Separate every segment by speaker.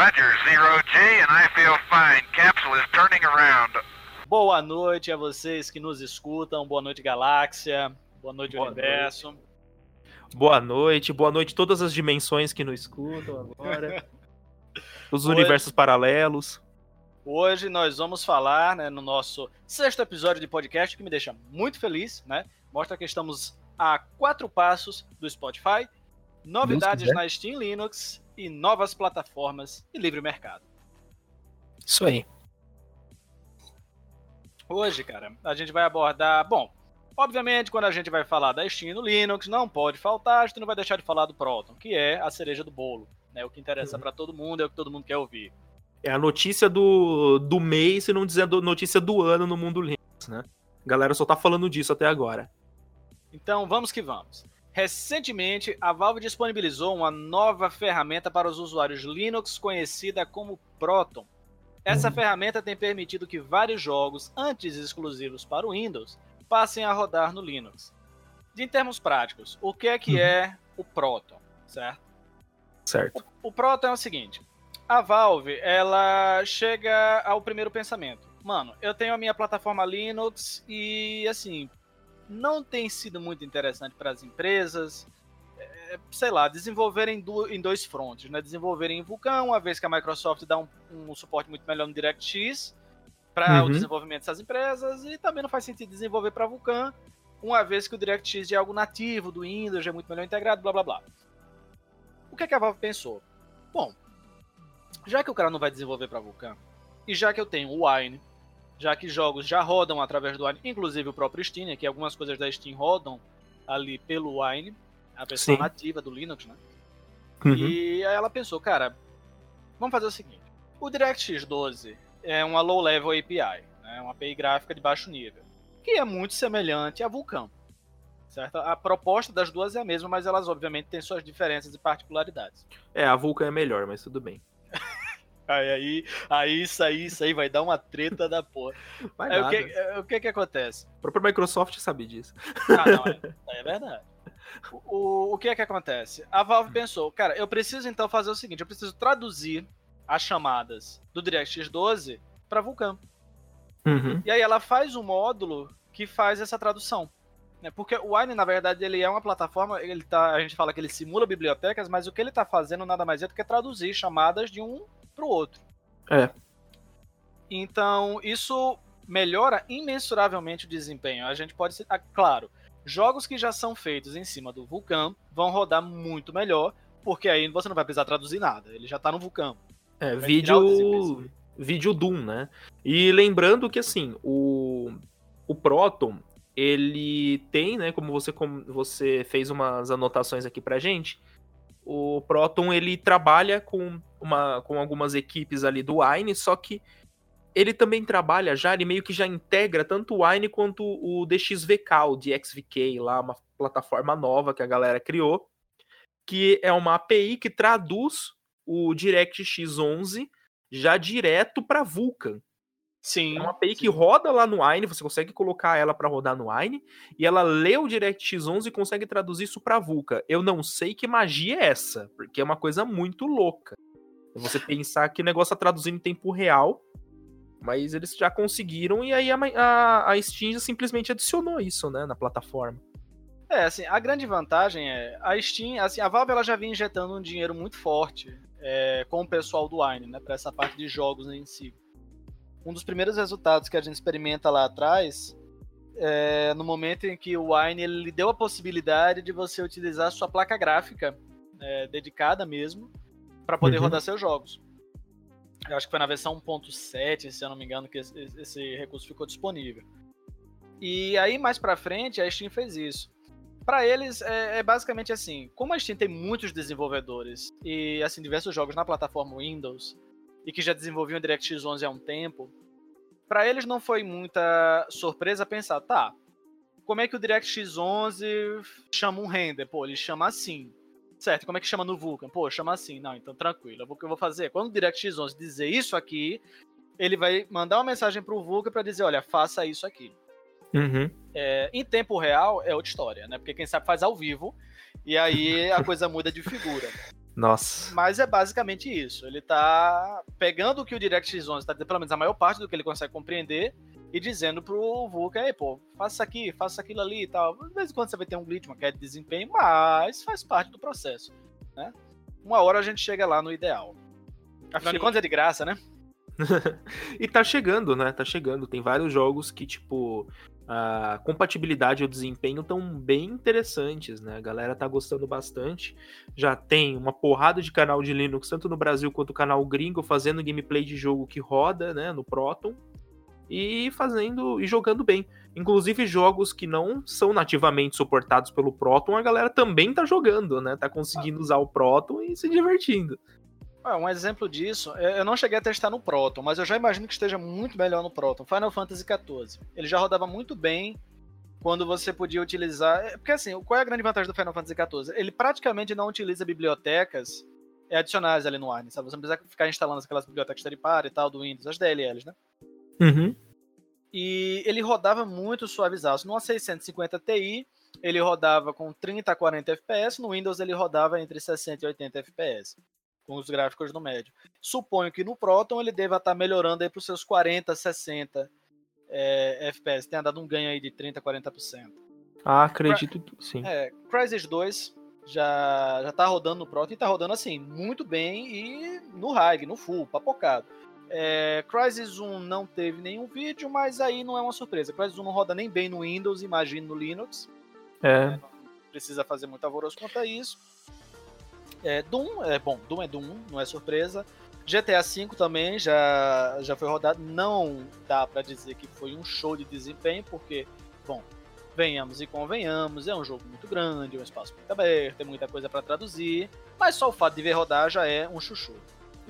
Speaker 1: Roger, zero J, and I feel fine. Capsule is turning around.
Speaker 2: Boa noite a vocês que nos escutam. Boa noite, Galáxia. Boa noite,
Speaker 3: Boa
Speaker 2: Universo.
Speaker 3: Noite. Boa noite, boa noite todas as dimensões que nos escutam agora. Os
Speaker 2: Hoje-
Speaker 3: universos paralelos.
Speaker 2: Hoje nós vamos falar né, no nosso sexto episódio de podcast, que me deixa muito feliz, né? Mostra que estamos a quatro passos do Spotify, novidades na Steam Linux e novas plataformas e livre mercado.
Speaker 3: Isso aí.
Speaker 2: Hoje, cara, a gente vai abordar. Bom, obviamente, quando a gente vai falar da Steam no Linux, não pode faltar, a gente não vai deixar de falar do Proton, que é a cereja do bolo. Né? O que interessa
Speaker 3: Uhum.
Speaker 2: pra todo mundo é o que todo mundo quer ouvir.
Speaker 3: É a notícia do, do mês, se não dizer a notícia do ano no mundo Linux, né? A galera só tá falando disso até agora.
Speaker 2: Então, vamos que vamos. Recentemente, a Valve disponibilizou uma nova ferramenta para os usuários Linux conhecida como Proton. Essa
Speaker 3: Uhum.
Speaker 2: ferramenta tem permitido que vários jogos, antes exclusivos para o Windows, passem a rodar no Linux. De em termos práticos, o que é que
Speaker 3: Uhum.
Speaker 2: é o Proton, certo?
Speaker 3: Certo.
Speaker 2: O Proton é o seguinte: a Valve ela chega ao primeiro pensamento. Mano, eu tenho a minha plataforma Linux e assim não tem sido muito interessante para as empresas, é, sei lá, desenvolverem em dois frontes, né? Desenvolverem em Vulkan, uma vez que a Microsoft dá um, um suporte muito melhor no DirectX para o
Speaker 3: Uhum.
Speaker 2: desenvolvimento dessas empresas e também não faz sentido desenvolver para Vulkan, uma vez que o DirectX é algo nativo do Windows, é muito melhor integrado, blá blá blá. O que, é que a Valve pensou? Bom, já que o cara não vai desenvolver para Vulkan, e já que eu tenho o Wine, já que jogos já rodam através do Wine, inclusive o próprio Steam, né, que algumas coisas da Steam rodam ali pelo Wine, a versão
Speaker 3: Sim.
Speaker 2: nativa do Linux, né?
Speaker 3: Uhum.
Speaker 2: E aí ela pensou, cara, vamos fazer o seguinte: o DirectX 12 é uma low-level API, né, uma API gráfica de baixo nível, que é muito semelhante a Vulkan. Certo? A proposta das duas é a mesma, mas elas obviamente têm suas diferenças e particularidades.
Speaker 3: É, a Vulkan é melhor, mas tudo bem.
Speaker 2: Aí, aí, aí isso aí, isso aí vai dar uma treta da porra.
Speaker 3: Vai
Speaker 2: Aí, o, que, é, o que que acontece?
Speaker 3: A própria Microsoft sabe disso.
Speaker 2: Ah, não, é, é verdade. O, o, o que é que acontece? A Valve pensou, cara, eu preciso então fazer o seguinte, eu preciso traduzir as chamadas do DirectX 12 para Vulkan.
Speaker 3: Uhum.
Speaker 2: E aí ela faz um módulo que faz essa tradução. né? Porque o Wine, na verdade, ele é uma plataforma, ele tá, a gente fala que ele simula bibliotecas, mas o que ele está fazendo nada mais é do que traduzir chamadas de um para o outro.
Speaker 3: É.
Speaker 2: Então, isso melhora imensuravelmente o desempenho. A gente pode ser, ah, claro, jogos que já são feitos em cima do Vulkan vão rodar muito melhor, porque aí você não vai precisar traduzir nada, ele já está no Vulkan.
Speaker 3: É,
Speaker 2: Vai
Speaker 3: vídeo, vídeo Doom, né? E lembrando que, assim, o, o Proton, ele tem, né, como você, como você fez umas anotações aqui pra gente, o Proton, ele trabalha com, uma, com algumas equipes ali do Wine, só que ele também trabalha já, ele meio que já integra tanto o Wine quanto o DXVK, o DXVK, lá, uma plataforma nova que a galera criou, que é uma API que traduz o DirectX 11 já direto para Vulkan.
Speaker 2: Sim.
Speaker 3: É uma API que roda lá no Wine, você consegue colocar ela para rodar no Wine, e ela lê o DirectX 11 e consegue traduzir isso para Vulkan. Eu não sei que magia é essa, porque é uma coisa muito louca. Você pensar que o negócio tá traduzindo em tempo real, mas eles já conseguiram, e aí a, a, a Steam simplesmente adicionou isso, né, na plataforma.
Speaker 2: É, assim, a grande vantagem é a Steam, assim, a Valve ela já vinha injetando um dinheiro muito forte é, com o pessoal do Wine, né, para essa parte de jogos em si. Um dos primeiros resultados que a gente experimenta lá atrás é no momento em que o Wine ele lhe deu a possibilidade de você utilizar a sua placa gráfica é, dedicada mesmo para poder
Speaker 3: Uhum.
Speaker 2: rodar seus jogos. Eu acho que foi na versão 1.7, se eu não me engano, que esse, esse recurso ficou disponível. E aí mais para frente a Steam fez isso. Para eles é, é, basicamente assim, como a Steam tem muitos desenvolvedores e assim diversos jogos na plataforma Windows e que já desenvolviam o DirectX 11 há um tempo, para eles não foi muita surpresa pensar, tá? Como é que o DirectX 11 chama um render? Pô, ele chama assim. Certo, como é que chama no Vulkan? Pô, chama assim. Não, então tranquilo. O que eu vou fazer? Quando o DirectX 11 dizer isso aqui, ele vai mandar uma mensagem pro Vulkan para dizer, olha, faça isso aqui.
Speaker 3: Uhum.
Speaker 2: É, em tempo real é outra história, né? Porque quem sabe faz ao vivo e aí a coisa muda de figura.
Speaker 3: Nossa.
Speaker 2: Mas é basicamente isso. Ele tá pegando o que o DirectX 11 tá pelo menos a maior parte do que ele consegue compreender e dizendo pro Vulkan, aí, pô, faça isso aqui, faça aquilo ali e tal. De vez em quando você vai ter um glitch, uma queda de desempenho, mas faz parte do processo, né? Uma hora a gente chega lá no ideal. Afinal de contas é de graça, né?
Speaker 3: e tá chegando, né? Tá chegando. Tem vários jogos que, tipo, a compatibilidade e o desempenho estão bem interessantes, né? A galera tá gostando bastante. Já tem uma porrada de canal de Linux, tanto no Brasil quanto canal gringo, fazendo gameplay de jogo que roda, né? No Proton. E fazendo e jogando bem. Inclusive jogos que não são nativamente suportados pelo Proton, a galera também tá jogando, né? Tá conseguindo usar o Proton e se divertindo.
Speaker 2: Ah, um exemplo disso, é, eu não cheguei a testar no Proton, mas eu já imagino que esteja muito melhor no Proton. Final Fantasy XIV. Ele já rodava muito bem quando você podia utilizar. é, Porque assim, qual é a grande vantagem do Final Fantasy XIV? Ele praticamente não utiliza bibliotecas é, adicionais ali no ARN, sabe? Você não precisa ficar instalando aquelas bibliotecas third party e tal do Windows, as DLLs, né?
Speaker 3: Uhum.
Speaker 2: E ele rodava muito suavizado. Numa 650 Ti, ele rodava com 30 a 40 FPS, no Windows ele rodava entre 60 e 80 FPS, os gráficos no médio. Suponho que no Proton ele deva estar melhorando aí para os seus 40, 60 é, FPS, tenha dado um ganho aí de 30, 40%.
Speaker 3: Ah, acredito que sim.
Speaker 2: É, Crysis 2 já, já tá rodando no Proton e tá rodando assim, muito bem e no high, no full, papocado. É, Crysis 1 não teve nenhum vídeo, mas aí não é uma surpresa. Crysis 1 não roda nem bem no Windows, imagino no Linux.
Speaker 3: É.
Speaker 2: Precisa fazer muito alvoroço quanto a isso. É, Doom, é bom, Doom é Doom, não é surpresa. GTA V também já, já foi rodado. Não dá pra dizer que foi um show de desempenho, porque, bom, venhamos e convenhamos, é um jogo muito grande, um espaço muito aberto, tem muita coisa pra traduzir. Mas só o fato de ver rodar já é um chuchu.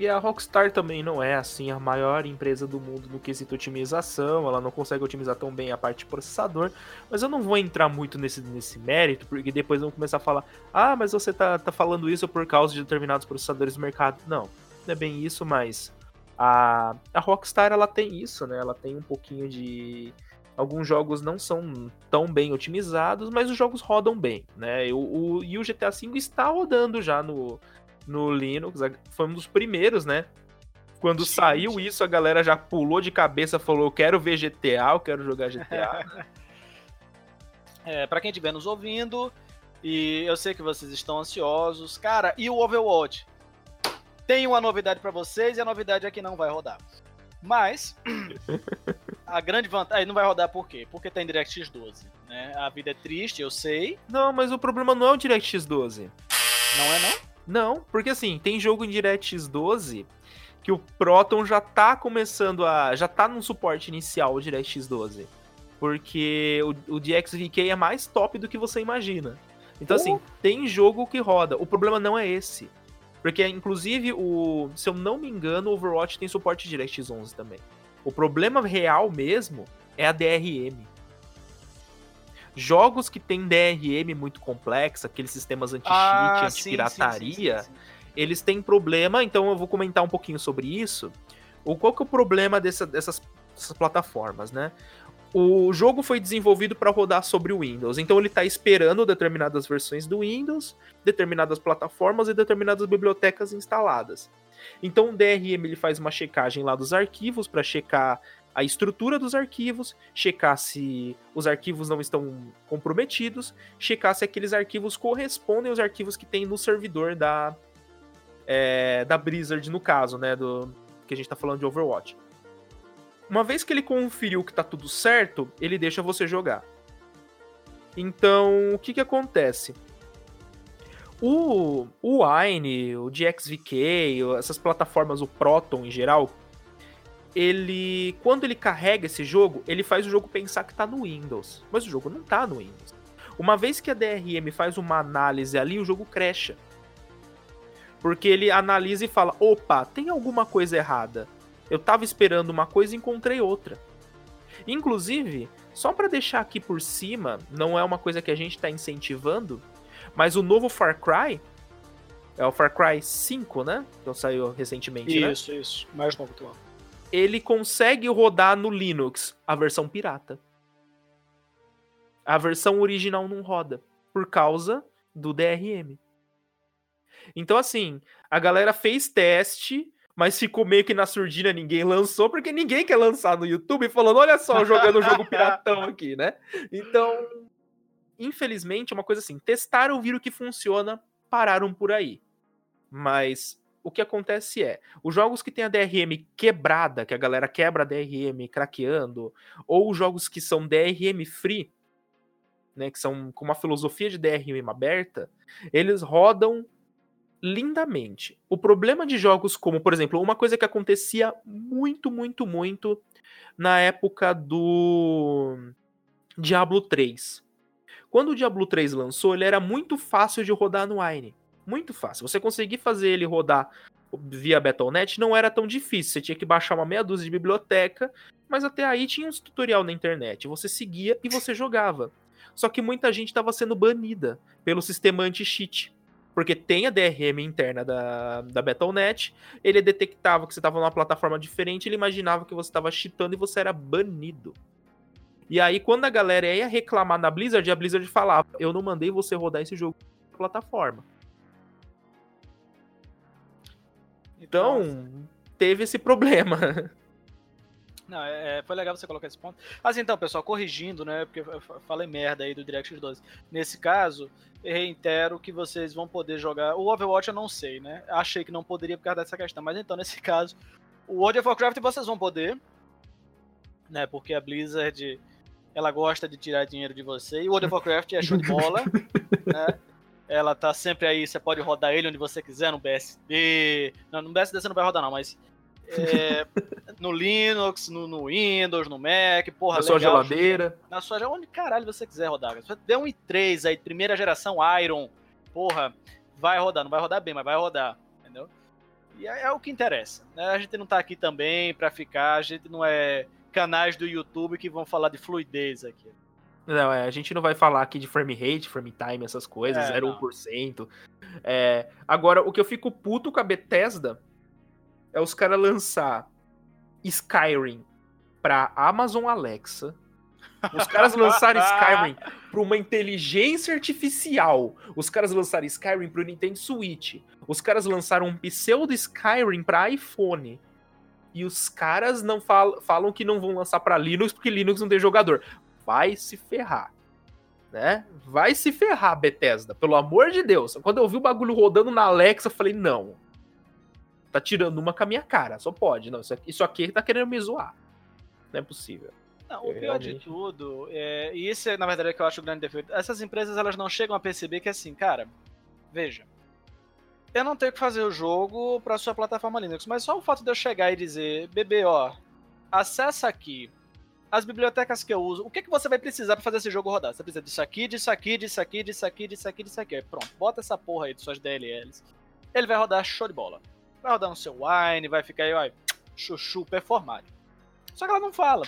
Speaker 3: E a Rockstar também não é assim a maior empresa do mundo no quesito otimização, ela não consegue otimizar tão bem a parte processador, mas eu não vou entrar muito nesse, nesse mérito, porque depois vão começar a falar, ah, mas você tá, tá falando isso por causa de determinados processadores do mercado. Não, não é bem isso, mas a, a Rockstar ela tem isso, né? Ela tem um pouquinho de. Alguns jogos não são tão bem otimizados, mas os jogos rodam bem, né? O, o, e o GTA V está rodando já no, no Linux. Foi um dos primeiros, né? Quando
Speaker 2: Sim,
Speaker 3: saiu isso, a galera já pulou de cabeça, falou: eu quero ver GTA, eu quero jogar GTA.
Speaker 2: É, para quem estiver nos ouvindo, e eu sei que vocês estão ansiosos, cara, e o Overwatch? Tem uma novidade para vocês e a novidade é que não vai rodar. Mas a grande vantagem, não vai rodar por quê? Porque tem DirectX 12, né? A vida é triste, eu sei,
Speaker 3: não, mas o problema não é o DirectX 12.
Speaker 2: não é não?
Speaker 3: Não, porque assim, tem jogo em DirectX 12 que o Proton já tá começando a. já tá num suporte inicial o DirectX 12. Porque o, o DXVK é mais top do que você imagina. Então, assim, tem jogo que roda. O problema não é esse. Porque, inclusive, o. Se eu não me engano, o Overwatch tem suporte DirectX 11 também. O problema real mesmo é a DRM. Jogos que tem DRM muito complexa, aqueles sistemas anti-cheat,
Speaker 2: Ah,
Speaker 3: anti-pirataria, eles têm problema, então eu vou comentar um pouquinho sobre isso. O qual que é o problema dessa- dessas, dessas plataformas, né? O jogo foi desenvolvido para rodar sobre o Windows, então ele está esperando determinadas versões do Windows, determinadas plataformas e determinadas bibliotecas instaladas. Então o DRM ele faz uma checagem lá dos arquivos para checar a estrutura dos arquivos, checar se os arquivos não estão comprometidos, checar se aqueles arquivos correspondem aos arquivos que tem no servidor da, é, da Blizzard, no caso, né? Do, que a gente tá falando de Overwatch. Uma vez que ele conferiu que tá tudo certo, ele deixa você jogar. Então, o que que acontece? O, o Wine, o DXVK, essas plataformas, o Proton em geral, ele. Quando ele carrega esse jogo, ele faz o jogo pensar que tá no Windows. Mas o jogo não tá no Windows. Uma vez que a DRM faz uma análise ali, o jogo cresce. Porque ele analisa e fala: opa, tem alguma coisa errada. Eu tava esperando uma coisa e encontrei outra. Inclusive, só para deixar aqui por cima, não é uma coisa que a gente tá incentivando, mas o novo Far Cry, é o Far Cry 5, né? Que saiu recentemente, né?
Speaker 2: Isso, isso. Mais novo que o
Speaker 3: Ele consegue rodar no Linux a versão pirata. A versão original não roda, por causa do DRM. Então, assim, a galera fez teste, mas ficou meio que na surdina, ninguém lançou, porque ninguém quer lançar no YouTube falando, olha só, jogando o jogo piratão aqui, né? Então, infelizmente, é uma coisa assim, testaram, viram que funciona, pararam por aí. Mas o que acontece é, os jogos que tem a DRM quebrada, que a galera quebra a DRM craqueando, ou os jogos que são DRM free, né, que são com uma filosofia de DRM aberta, eles rodam lindamente. O problema de jogos como, por exemplo, uma coisa que acontecia muito, muito, muito na época do Diablo 3. Quando o Diablo 3 lançou, ele era muito fácil de rodar no Wine. Muito fácil. Você conseguir fazer ele rodar via Battle.net não era tão difícil. Você tinha que baixar uma meia dúzia de biblioteca, mas até aí tinha uns tutorial na internet. Você seguia e você jogava. Só que muita gente estava sendo banida pelo sistema anti-cheat. Porque tem a DRM interna da, da Battle.net, ele detectava que você estava numa plataforma diferente, ele imaginava que você estava cheatando e você era banido. E aí, quando a galera ia reclamar na Blizzard, a Blizzard falava: Eu não mandei você rodar esse jogo na plataforma. Então, teve esse problema.
Speaker 2: Não, é, é, foi legal você colocar esse ponto. Mas então, pessoal, corrigindo, né? Porque eu falei merda aí do DirectX 12. Nesse caso, reitero que vocês vão poder jogar. O Overwatch eu não sei, né? Achei que não poderia por causa dessa questão. Mas então, nesse caso, o World of Warcraft vocês vão poder. Né? Porque a Blizzard ela gosta de tirar dinheiro de você. E o World of Warcraft é show de bola. né? Ela tá sempre aí, você pode rodar ele onde você quiser, no BSD. Não, no BSD você não vai rodar, não, mas. É, no Linux, no, no, Windows, no Mac, porra.
Speaker 3: Na legal, sua geladeira.
Speaker 2: Na sua onde caralho você quiser rodar. Se você der um i3 aí, primeira geração Iron, porra, vai rodar. Não vai rodar bem, mas vai rodar. Entendeu? E é, é o que interessa. Né? A gente não tá aqui também pra ficar, a gente não é canais do YouTube que vão falar de fluidez aqui.
Speaker 3: Não, é, a gente não vai falar aqui de frame rate, frame time, essas coisas, é, 0,1%. É, agora, o que eu fico puto com a Bethesda é os caras lançar Skyrim pra Amazon Alexa. Os caras lançaram Skyrim pra uma inteligência artificial. Os caras lançaram Skyrim pro Nintendo Switch. Os caras lançaram um pseudo Skyrim pra iPhone. E os caras não falam, falam que não vão lançar para Linux porque Linux não tem jogador vai se ferrar. Né? Vai se ferrar, Bethesda, pelo amor de Deus. Quando eu vi o bagulho rodando na Alexa, eu falei, não. Tá tirando uma com a minha cara, só pode. Não, isso aqui, isso aqui tá querendo me zoar. Não é possível.
Speaker 2: Não, o pior de tudo, é, e isso é na verdade é que eu acho o grande defeito, essas empresas elas não chegam a perceber que assim, cara, veja, eu não tenho que fazer o jogo para sua plataforma Linux, mas só o fato de eu chegar e dizer, bebê, ó, acessa aqui, as bibliotecas que eu uso, o que, que você vai precisar para fazer esse jogo rodar? Você precisa disso aqui, disso aqui, disso aqui, disso aqui, disso aqui, disso aqui. Pronto, bota essa porra aí de suas DLLs. Ele vai rodar show de bola. Vai rodar no seu Wine, vai ficar aí, ó, chuchu performado. Só que ela não fala,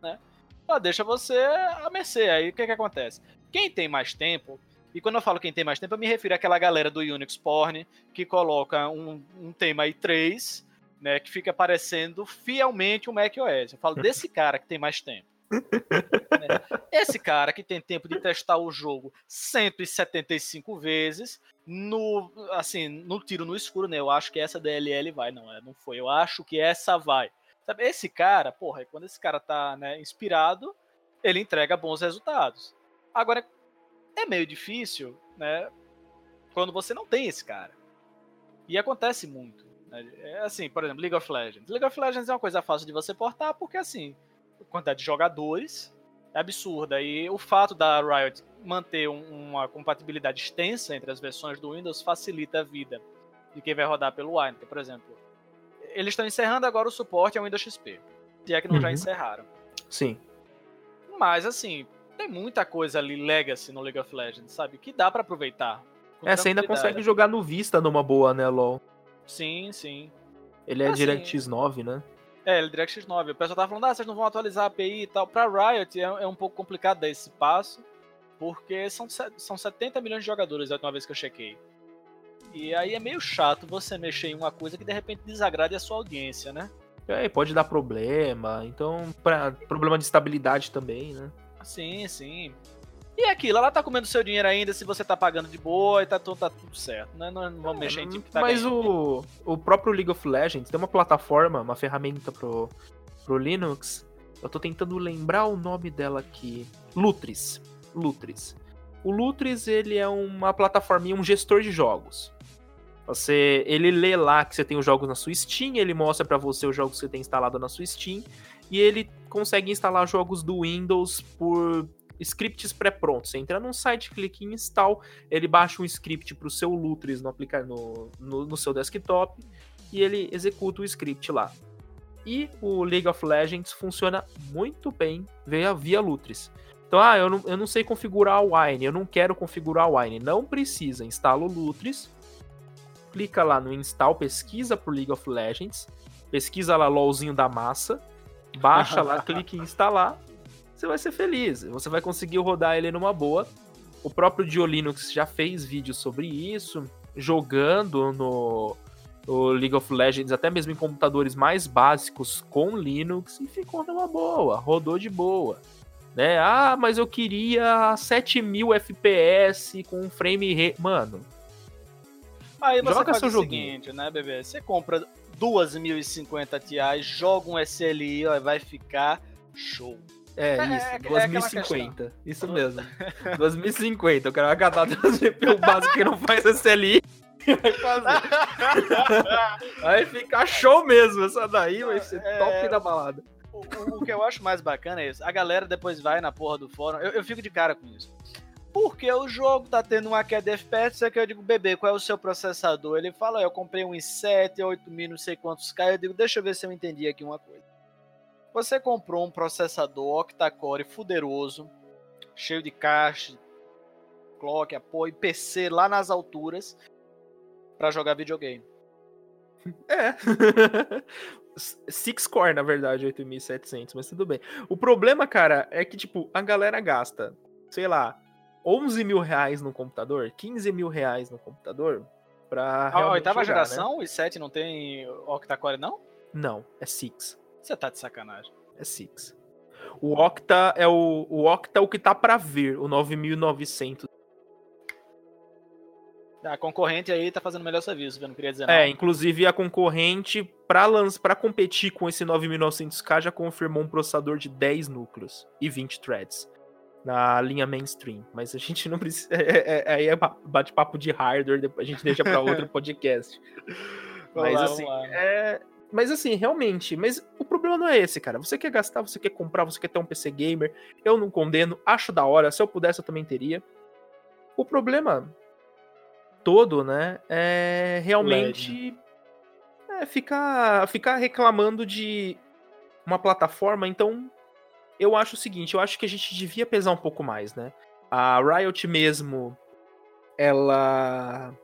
Speaker 2: né? Ela deixa você a mercê. Aí o que que acontece? Quem tem mais tempo, e quando eu falo quem tem mais tempo, eu me refiro àquela galera do Unix Porn que coloca um, um tema aí 3 né, que fica parecendo fielmente o macOS. Eu falo desse cara que tem mais tempo. né? Esse cara que tem tempo de testar o jogo 175 vezes no assim, no tiro no escuro, né? Eu acho que essa DLL vai, não é, não foi. Eu acho que essa vai. Sabe, esse cara, porra, quando esse cara tá, né, inspirado, ele entrega bons resultados. Agora é meio difícil, né, quando você não tem esse cara. E acontece muito. É assim, por exemplo, League of Legends. League of Legends é uma coisa fácil de você portar, porque assim, a quantidade de jogadores é absurda. E o fato da Riot manter uma compatibilidade extensa entre as versões do Windows facilita a vida de quem vai rodar pelo Wine. Por exemplo, eles estão encerrando agora o suporte ao Windows XP. Se é que não uhum. já encerraram.
Speaker 3: Sim.
Speaker 2: Mas assim, tem muita coisa ali legacy no League of Legends, sabe? Que dá para aproveitar.
Speaker 3: É, você ainda consegue jogar no Vista numa boa, né, LoL?
Speaker 2: Sim, sim.
Speaker 3: Ele é assim, DirectX 9, né?
Speaker 2: É, ele é DirectX 9. O pessoal tava falando, ah, vocês não vão atualizar a API e tal. Pra Riot é, é um pouco complicado dar esse passo, porque são, são 70 milhões de jogadores a última vez que eu chequei. E aí é meio chato você mexer em uma coisa que de repente desagrade a sua audiência, né?
Speaker 3: É, pode dar problema. Então, pra, problema de estabilidade também, né?
Speaker 2: Sim, sim. E é aquilo, ela tá comendo seu dinheiro ainda se você tá pagando de boa e tá, tudo- tá tudo certo. Né? Não, não vamos mexer em time que tá
Speaker 3: Mas o, o próprio League of Legends tem uma plataforma, uma ferramenta pro, pro Linux. Eu tô tentando lembrar o nome dela aqui. Lutris. Lutris. O Lutris, ele é uma plataforminha, um gestor de jogos. Você, ele lê lá que você tem os jogos na sua Steam, ele mostra pra você os jogos que você tem instalado na sua Steam, e ele consegue instalar jogos do Windows por scripts pré-prontos. Você entra num site, clica em install, ele baixa um script pro seu Lutris no, aplica no, no, no seu desktop e ele executa o script lá. E o League of Legends funciona muito bem via, via Lutris. Então, ah, eu não, eu não sei configurar o Wine, eu não quero configurar o Wine. Não precisa, instala o Lutris, clica lá no install, pesquisa por League of Legends, pesquisa lá LOLzinho da massa, baixa lá, clica em instalar, você vai ser feliz. Você vai conseguir rodar ele numa boa. O próprio Dio Linux já fez vídeos sobre isso, jogando no, no League of Legends, até mesmo em computadores mais básicos com Linux, e ficou numa boa, rodou de boa. Né? Ah, mas eu queria 7000 FPS com frame rate. Mano,
Speaker 2: Aí você
Speaker 3: joga
Speaker 2: faz
Speaker 3: seu
Speaker 2: o
Speaker 3: joguinho.
Speaker 2: seguinte, né, bebê? Você compra 2050 Ti, joga um SLI, ó, vai ficar show.
Speaker 3: É,
Speaker 2: É,
Speaker 3: isso,
Speaker 2: é- é
Speaker 3: 2050. isso mesmo. 2050. O cara vai catar o CPU básico que não faz SLI vai fazer. Vai ficar show mesmo. Essa daí vai ser
Speaker 2: É.
Speaker 3: top da balada.
Speaker 2: O, o- o que eu acho mais bacana é isso. A galera depois vai na porra do fórum. Eu, eu fico de cara com isso. Porque o jogo tá tendo uma queda de FPS, é que eu digo, bebê, qual é o seu processador? Ele fala, eu comprei um i7, 8000, não sei quantos K. Eu digo, deixa eu ver se eu entendi aqui uma coisa. Você comprou um processador octa-core fuderoso, cheio de caixa, clock, apoio, PC lá nas alturas, pra jogar videogame.
Speaker 3: É. Six core, na verdade, 8700, mas tudo bem. O problema, cara, é que, tipo, a galera gasta, sei lá, 11 mil reais no computador, 15 mil reais no computador pra
Speaker 2: A oitava
Speaker 3: jogar, né?
Speaker 2: geração, o i7 não tem octa-core, não?
Speaker 3: Não, é Six.
Speaker 2: Você tá de sacanagem.
Speaker 3: É Six. O Octa é o, o Octa é o que tá pra vir, o 9900.
Speaker 2: A concorrente aí tá fazendo o melhor serviço, eu não queria dizer
Speaker 3: É,
Speaker 2: nada.
Speaker 3: inclusive a concorrente pra lanç, para competir com esse 9900K já confirmou um processador de 10 núcleos e 20 threads na linha mainstream, mas a gente não precisa, é, é- aí é ba- bate-papo de hardware, depois a gente deixa pra outro podcast. Mas
Speaker 2: lá,
Speaker 3: assim, é, mas assim, realmente, mas problema não é esse, cara. Você quer gastar, você quer comprar, você quer ter um PC gamer. Eu não condeno, acho da hora. Se eu pudesse, eu também teria. O problema todo, né, é realmente é ficar, ficar reclamando de uma plataforma. Então, eu acho o seguinte, eu acho que a gente devia pesar um pouco mais, né? A Riot mesmo, ela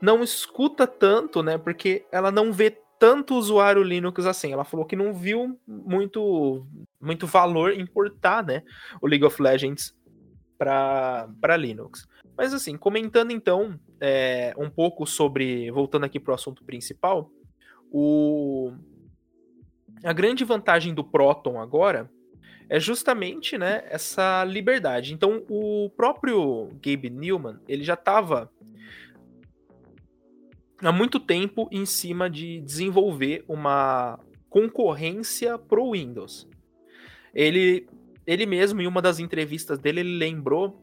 Speaker 3: não escuta tanto, né? Porque ela não vê tanto usuário Linux assim. Ela falou que não viu muito, muito valor em portar, né? O League of Legends para Linux. Mas assim, comentando então é, um pouco sobre, voltando aqui para o assunto principal, o, a grande vantagem do Proton agora é justamente né, essa liberdade. Então, o próprio Gabe Newman, ele já estava há muito tempo em cima de desenvolver uma concorrência pro Windows. Ele, ele mesmo, em uma das entrevistas dele, ele lembrou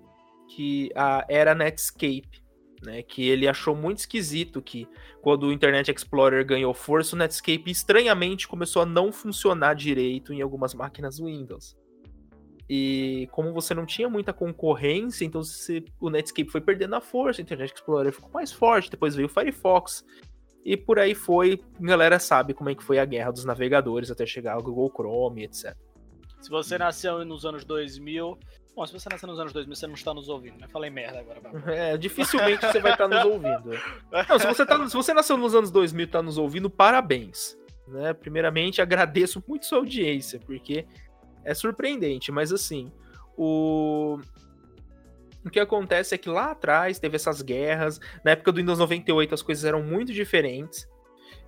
Speaker 3: que a era Netscape, né, que ele achou muito esquisito que quando o Internet Explorer ganhou força, o Netscape estranhamente começou a não funcionar direito em algumas máquinas Windows. E como você não tinha muita concorrência, então você, o Netscape foi perdendo a força, o Internet Explorer ficou mais forte, depois veio o Firefox. E por aí foi, a galera sabe como é que foi a guerra dos navegadores até chegar ao Google Chrome, etc.
Speaker 2: Se você nasceu nos anos 2000... Bom, se você nasceu nos anos 2000, você não está nos ouvindo, né? Falei merda agora.
Speaker 3: É, dificilmente você vai estar nos ouvindo. Não, se você, tá, se você nasceu nos anos 2000 e está nos ouvindo, parabéns. Né? Primeiramente, agradeço muito sua audiência, porque é surpreendente, mas assim, o. O que acontece é que lá atrás teve essas guerras, na época do Windows 98 as coisas eram muito diferentes,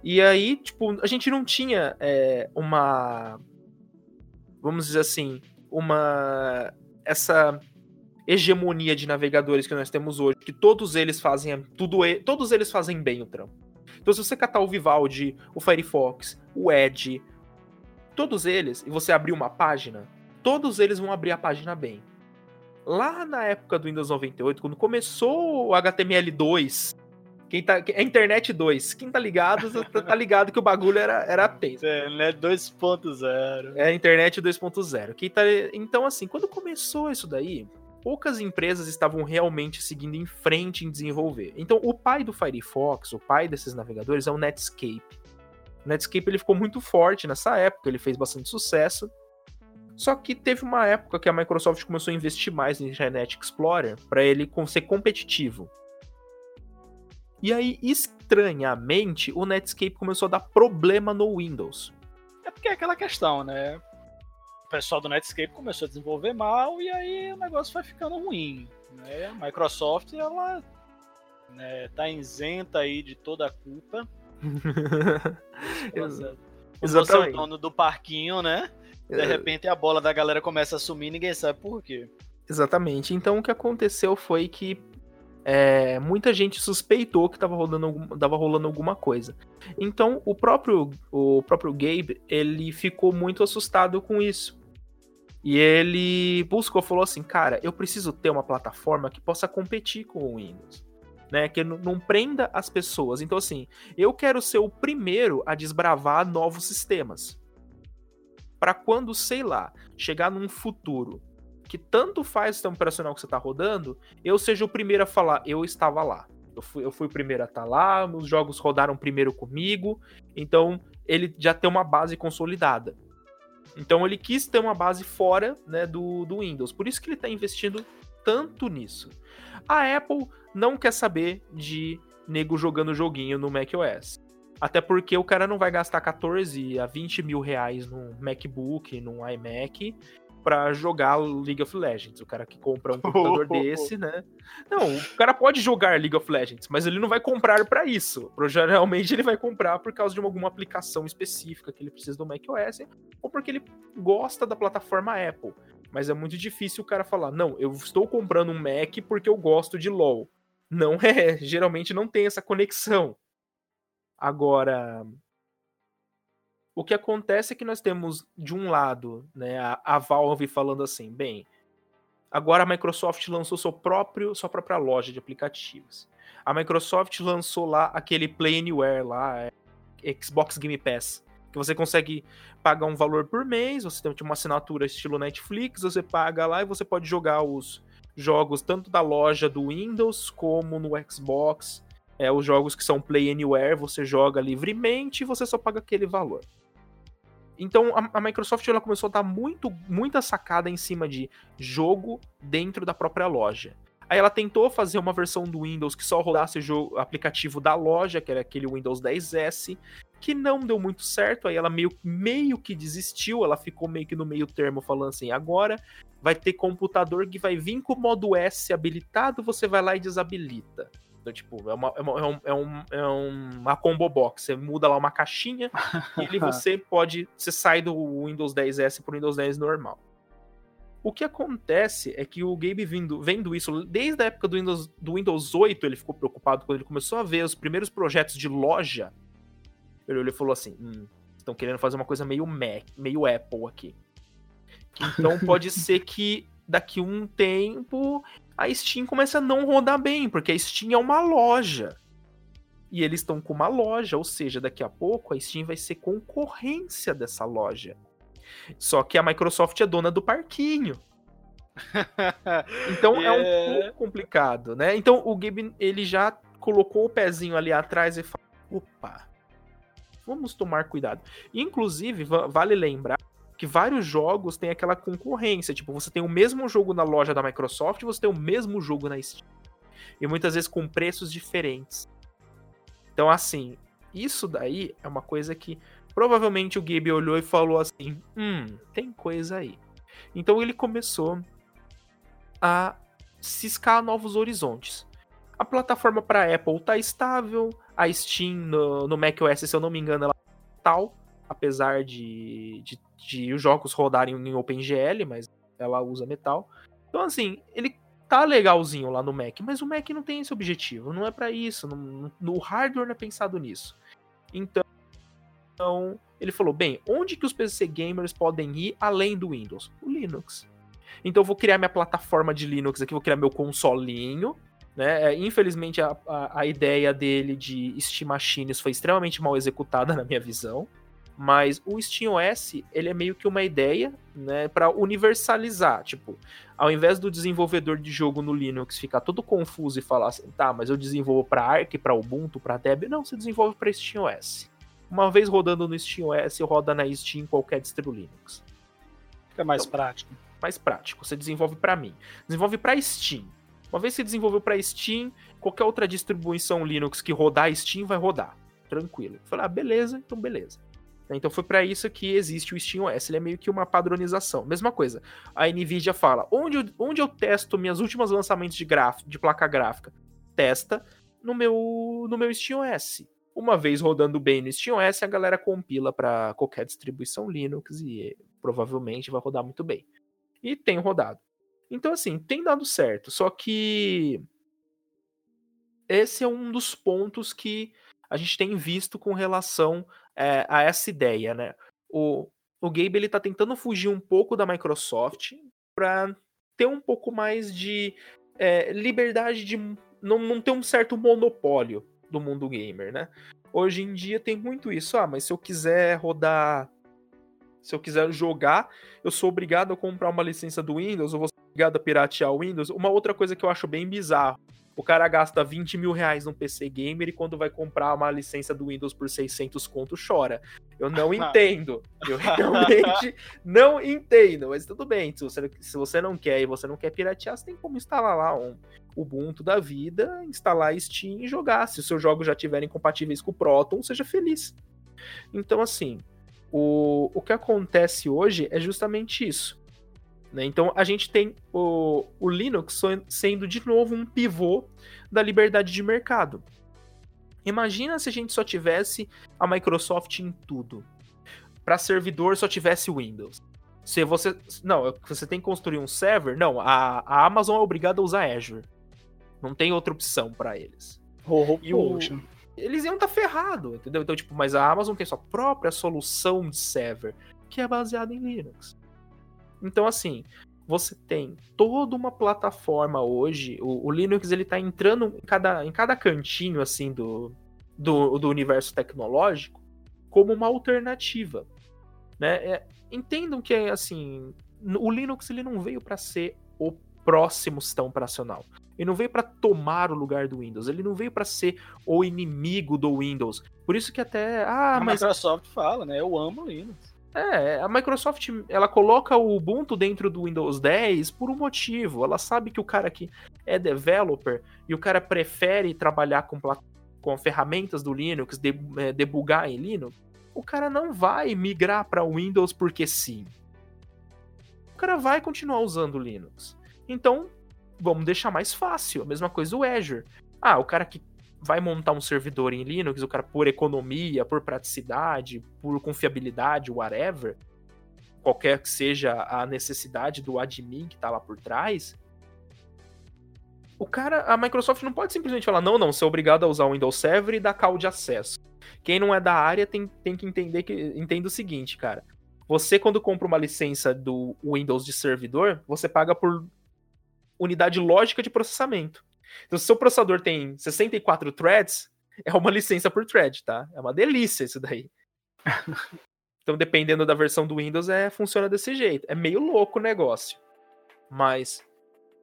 Speaker 3: e aí, tipo, a gente não tinha é, uma. Vamos dizer assim, uma. Essa hegemonia de navegadores que nós temos hoje, que todos eles fazem tudo, todos eles fazem bem o trampo. Então, se você catar o Vivaldi, o Firefox, o Edge, todos eles, e você abrir uma página, todos eles vão abrir a página bem. Lá na época do Windows 98, quando começou o HTML2, quem tá, a Internet 2, quem tá ligado, tá, ligado que o bagulho era, era tenso.
Speaker 2: Internet 2.0.
Speaker 3: É Internet 2.0. Tá, então, assim, quando começou isso daí, poucas empresas estavam realmente seguindo em frente em desenvolver. Então, o pai do Firefox, o pai desses navegadores, é o Netscape. O Netscape ele ficou muito forte nessa época, ele fez bastante sucesso. Só que teve uma época que a Microsoft começou a investir mais no Internet Explorer para ele ser competitivo. E aí, estranhamente, o Netscape começou a dar problema no Windows.
Speaker 2: É porque é aquela questão, né? pessoal do Netscape começou a desenvolver mal e aí o negócio vai ficando ruim. Né? A Microsoft, ela né, tá isenta aí de toda a culpa. Exatamente. o dono do parquinho, né? De é. repente a bola da galera começa a sumir e ninguém sabe por quê.
Speaker 3: Exatamente. Então o que aconteceu foi que é, muita gente suspeitou que estava rolando, tava rolando alguma coisa. Então o próprio, o próprio Gabe ele ficou muito assustado com isso. E ele buscou, falou assim, cara, eu preciso ter uma plataforma que possa competir com o Windows. Né, que não prenda as pessoas. Então, assim, eu quero ser o primeiro a desbravar novos sistemas. Para quando, sei lá, chegar num futuro que tanto faz o sistema operacional que você está rodando, eu seja o primeiro a falar, eu estava lá. Eu fui, eu fui o primeiro a estar tá lá, os jogos rodaram primeiro comigo, então ele já tem uma base consolidada. Então ele quis ter uma base fora né, do, do Windows. Por isso que ele está investindo tanto nisso. A Apple não quer saber de nego jogando joguinho no macOS. Até porque o cara não vai gastar 14 a 20 mil reais num MacBook, num iMac, para jogar League of Legends. O cara que compra um computador desse, né? Não, o cara pode jogar League of Legends, mas ele não vai comprar para isso. Geralmente ele vai comprar por causa de alguma aplicação específica que ele precisa do macOS ou porque ele gosta da plataforma Apple. Mas é muito difícil o cara falar: "Não, eu estou comprando um Mac porque eu gosto de LoL". Não é, geralmente não tem essa conexão. Agora, o que acontece é que nós temos, de um lado, né, a, a Valve falando assim, bem, agora a Microsoft lançou seu próprio, sua própria loja de aplicativos. A Microsoft lançou lá aquele Play Anywhere lá, é, Xbox Game Pass, que você consegue pagar um valor por mês, você tem uma assinatura estilo Netflix, você paga lá e você pode jogar os jogos tanto da loja do Windows como no Xbox. É, os jogos que são Play Anywhere, você joga livremente e você só paga aquele valor. Então a, a, Microsoft ela começou a dar muito, muita sacada em cima de jogo dentro da própria loja. Aí ela tentou fazer uma versão do Windows que só rodasse o aplicativo da loja, que era aquele Windows 10S, que não deu muito certo. Aí ela meio, meio que desistiu, ela ficou meio que no meio termo falando assim: agora vai ter computador que vai vir com o modo S habilitado, você vai lá e desabilita. Então, tipo, é uma, é uma, é um, é, é uma combo box. Você muda lá uma caixinha e ele você pode. Você sai do Windows 10S para o Windows 10 normal. O que acontece é que o Gabe vindo, vendo isso desde a época do Windows, do Windows 8, ele ficou preocupado quando ele começou a ver os primeiros projetos de loja. Ele, ele falou assim: hum, estão querendo fazer uma coisa meio Mac, meio Apple aqui. Então pode ser que daqui um tempo a Steam começa a não rodar bem, porque a Steam é uma loja. E eles estão com uma loja, ou seja, daqui a pouco a Steam vai ser concorrência dessa loja. Só que a Microsoft é dona do parquinho. então é. é um pouco complicado, né? Então o Gabe ele já colocou o pezinho ali atrás e falou: opa, vamos tomar cuidado. Inclusive, vale lembrar que vários jogos têm aquela concorrência. Tipo, você tem o mesmo jogo na loja da Microsoft você tem o mesmo jogo na Steam. E muitas vezes com preços diferentes. Então, assim, isso daí é uma coisa que provavelmente o Gabe olhou e falou assim: hum, tem coisa aí. Então ele começou a ciscar novos horizontes. A plataforma para Apple tá estável, a Steam no, no macOS, se eu não me engano, ela tá tal, apesar de, de de os jogos rodarem em OpenGL, mas ela usa metal. Então, assim, ele tá legalzinho lá no Mac, mas o Mac não tem esse objetivo, não é para isso, no hardware não é pensado nisso. Então, então, ele falou, bem, onde que os PC gamers podem ir além do Windows? O Linux. Então eu vou criar minha plataforma de Linux aqui, vou criar meu consolinho, né? É, infelizmente a, a, a ideia dele de Steam Machines foi extremamente mal executada na minha visão. Mas o SteamOS, ele é meio que uma ideia, né, para universalizar, tipo, ao invés do desenvolvedor de jogo no Linux ficar todo confuso e falar assim, tá, mas eu desenvolvo para Arc, para Ubuntu, para Debian, não, você desenvolve para SteamOS. Uma vez rodando no SteamOS, roda na Steam qualquer distro Linux.
Speaker 2: Fica mais então, prático.
Speaker 3: Mais prático, você desenvolve para mim. Desenvolve para Steam. Uma vez que desenvolveu para Steam, qualquer outra distribuição Linux que rodar Steam vai rodar. Tranquilo. Falei, ah, beleza, então beleza. Né? Então foi para isso que existe o SteamOS, ele é meio que uma padronização. Mesma coisa, a Nvidia fala, onde eu, onde eu testo minhas últimas lançamentos de, de placa gráfica? Testa no meu, no meu SteamOS. Uma vez rodando bem no SteamOS, a galera compila para qualquer distribuição Linux e provavelmente vai rodar muito bem. E tem rodado. Então, assim, tem dado certo. Só que esse é um dos pontos que a gente tem visto com relação é, a essa ideia, né? O, o Gabe ele tá tentando fugir um pouco da Microsoft para ter um pouco mais de é, liberdade de não, não ter um certo monopólio do mundo gamer, né? Hoje em dia tem muito isso. Ah, mas se eu quiser rodar. Se eu quiser jogar, eu sou obrigado a comprar uma licença do Windows, eu vou obrigado a piratear o Windows. Uma outra coisa que eu acho bem bizarro o cara gasta 20 mil reais num PC Gamer e quando vai comprar uma licença do Windows por 600 conto chora. Eu não entendo. Eu realmente não entendo. Mas tudo bem. Se você, se você não quer e você não quer piratear, você tem como instalar lá um Ubuntu da vida, instalar Steam e jogar. Se os seus jogos já estiverem compatíveis com o Proton, seja feliz. Então, assim, o, o que acontece hoje é justamente isso. Né? Então a gente tem o, o Linux sendo de novo um pivô da liberdade de mercado. Imagina se a gente só tivesse a Microsoft em tudo. Para servidor só tivesse Windows. Se você. Não, você tem que construir um server. Não, a, a Amazon é obrigada a usar Azure. Não tem outra opção para eles.
Speaker 2: Oh, e o,
Speaker 3: eles iam estar tá ferrado, entendeu? Então, tipo, mas a Amazon tem sua própria solução de server, que é baseada em Linux. Então, assim, você tem toda uma plataforma hoje. O, o, Linux ele tá entrando em cada, em cada cantinho assim do, do, do universo tecnológico como uma alternativa. Né? É, entendam que assim, o Linux ele não veio para ser o próximo sistema operacional. Ele não veio para tomar o lugar do Windows. Ele não veio para ser o inimigo do Windows. Por isso que até ah,
Speaker 2: a
Speaker 3: mas
Speaker 2: Microsoft fala, né? Eu amo o Linux.
Speaker 3: É, a Microsoft, ela coloca o Ubuntu dentro do Windows 10 por um motivo. Ela sabe que o cara que é developer e o cara prefere trabalhar com, com ferramentas do Linux, de, é, debugar em Linux, o cara não vai migrar para Windows porque sim. O cara vai continuar usando Linux. Então, vamos deixar mais fácil. A mesma coisa o Azure. Ah, o cara que vai montar um servidor em Linux, o cara por economia, por praticidade, por confiabilidade, whatever, qualquer que seja a necessidade do admin que tá lá por trás, o cara, a Microsoft não pode simplesmente falar, não, não, você é obrigado a usar o Windows Server e dar call de acesso. Quem não é da área tem, tem que entender que entenda o seguinte, cara. Você, quando compra uma licença do Windows de servidor, você paga por unidade lógica de processamento. Então, se o seu processador tem 64 threads, é uma licença por thread, tá? É uma delícia isso daí. então, dependendo da versão do Windows, é, funciona desse jeito. É meio louco o negócio. Mas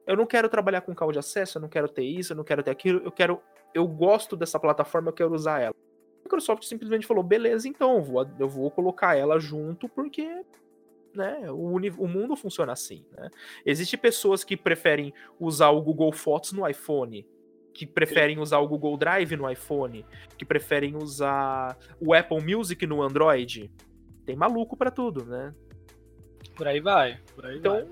Speaker 3: eu não quero trabalhar com call de acesso, eu não quero ter isso, eu não quero ter aquilo, eu quero. Eu gosto dessa plataforma, eu quero usar ela. A Microsoft simplesmente falou: beleza, então, eu vou, eu vou colocar ela junto porque né? O, o mundo funciona assim, né? Existem pessoas que preferem usar o Google Fotos no iPhone, que preferem usar o Google Drive no iPhone, que preferem usar o Apple Music no Android. Tem maluco para tudo, né?
Speaker 2: Por aí vai, por aí
Speaker 3: então,
Speaker 2: vai.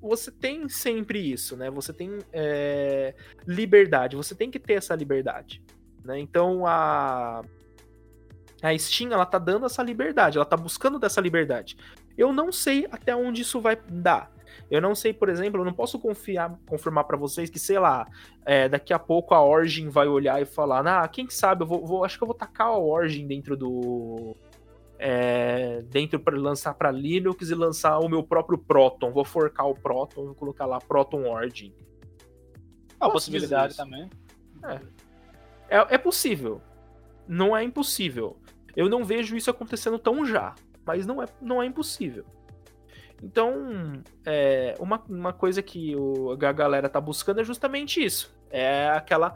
Speaker 3: você tem sempre isso, né? Você tem é, liberdade, você tem que ter essa liberdade, né? Então, a A Steam, ela tá dando essa liberdade, ela tá buscando dessa liberdade. Eu não sei até onde isso vai dar. Eu não sei, por exemplo, eu não posso confiar, confirmar para vocês que, sei lá, é, daqui a pouco a Origin vai olhar e falar, ah, quem sabe, eu vou, vou acho que eu vou tacar a Origin dentro do, é, dentro para lançar para Linux e lançar o meu próprio Proton. Vou forcar o Proton, vou colocar lá Proton Origin.
Speaker 2: A possibilidade também.
Speaker 3: É. é. É, possível. Não é impossível. Eu não vejo isso acontecendo tão já, mas não é, não é impossível. Então, é, uma, uma coisa que o, a galera tá buscando é justamente isso. É aquela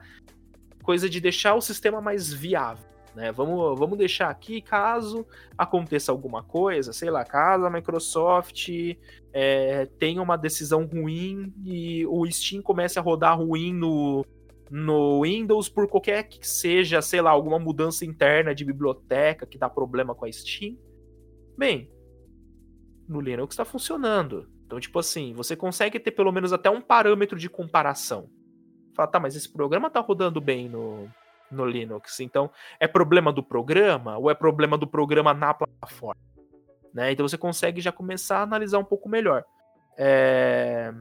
Speaker 3: coisa de deixar o sistema mais viável. Né? Vamos, vamos deixar aqui caso aconteça alguma coisa, sei lá, caso a Microsoft é, tenha uma decisão ruim e o Steam comece a rodar ruim no, no Windows por qualquer que seja, sei lá, alguma mudança interna de biblioteca que dá problema com a Steam. Bem, no Linux está funcionando. Então, tipo assim, você consegue ter pelo menos até um parâmetro de comparação. Fala, tá, mas esse programa tá rodando bem no, no Linux. Então, é problema do programa ou é problema do programa na plataforma? Né? Então você consegue já começar a analisar um pouco melhor. É...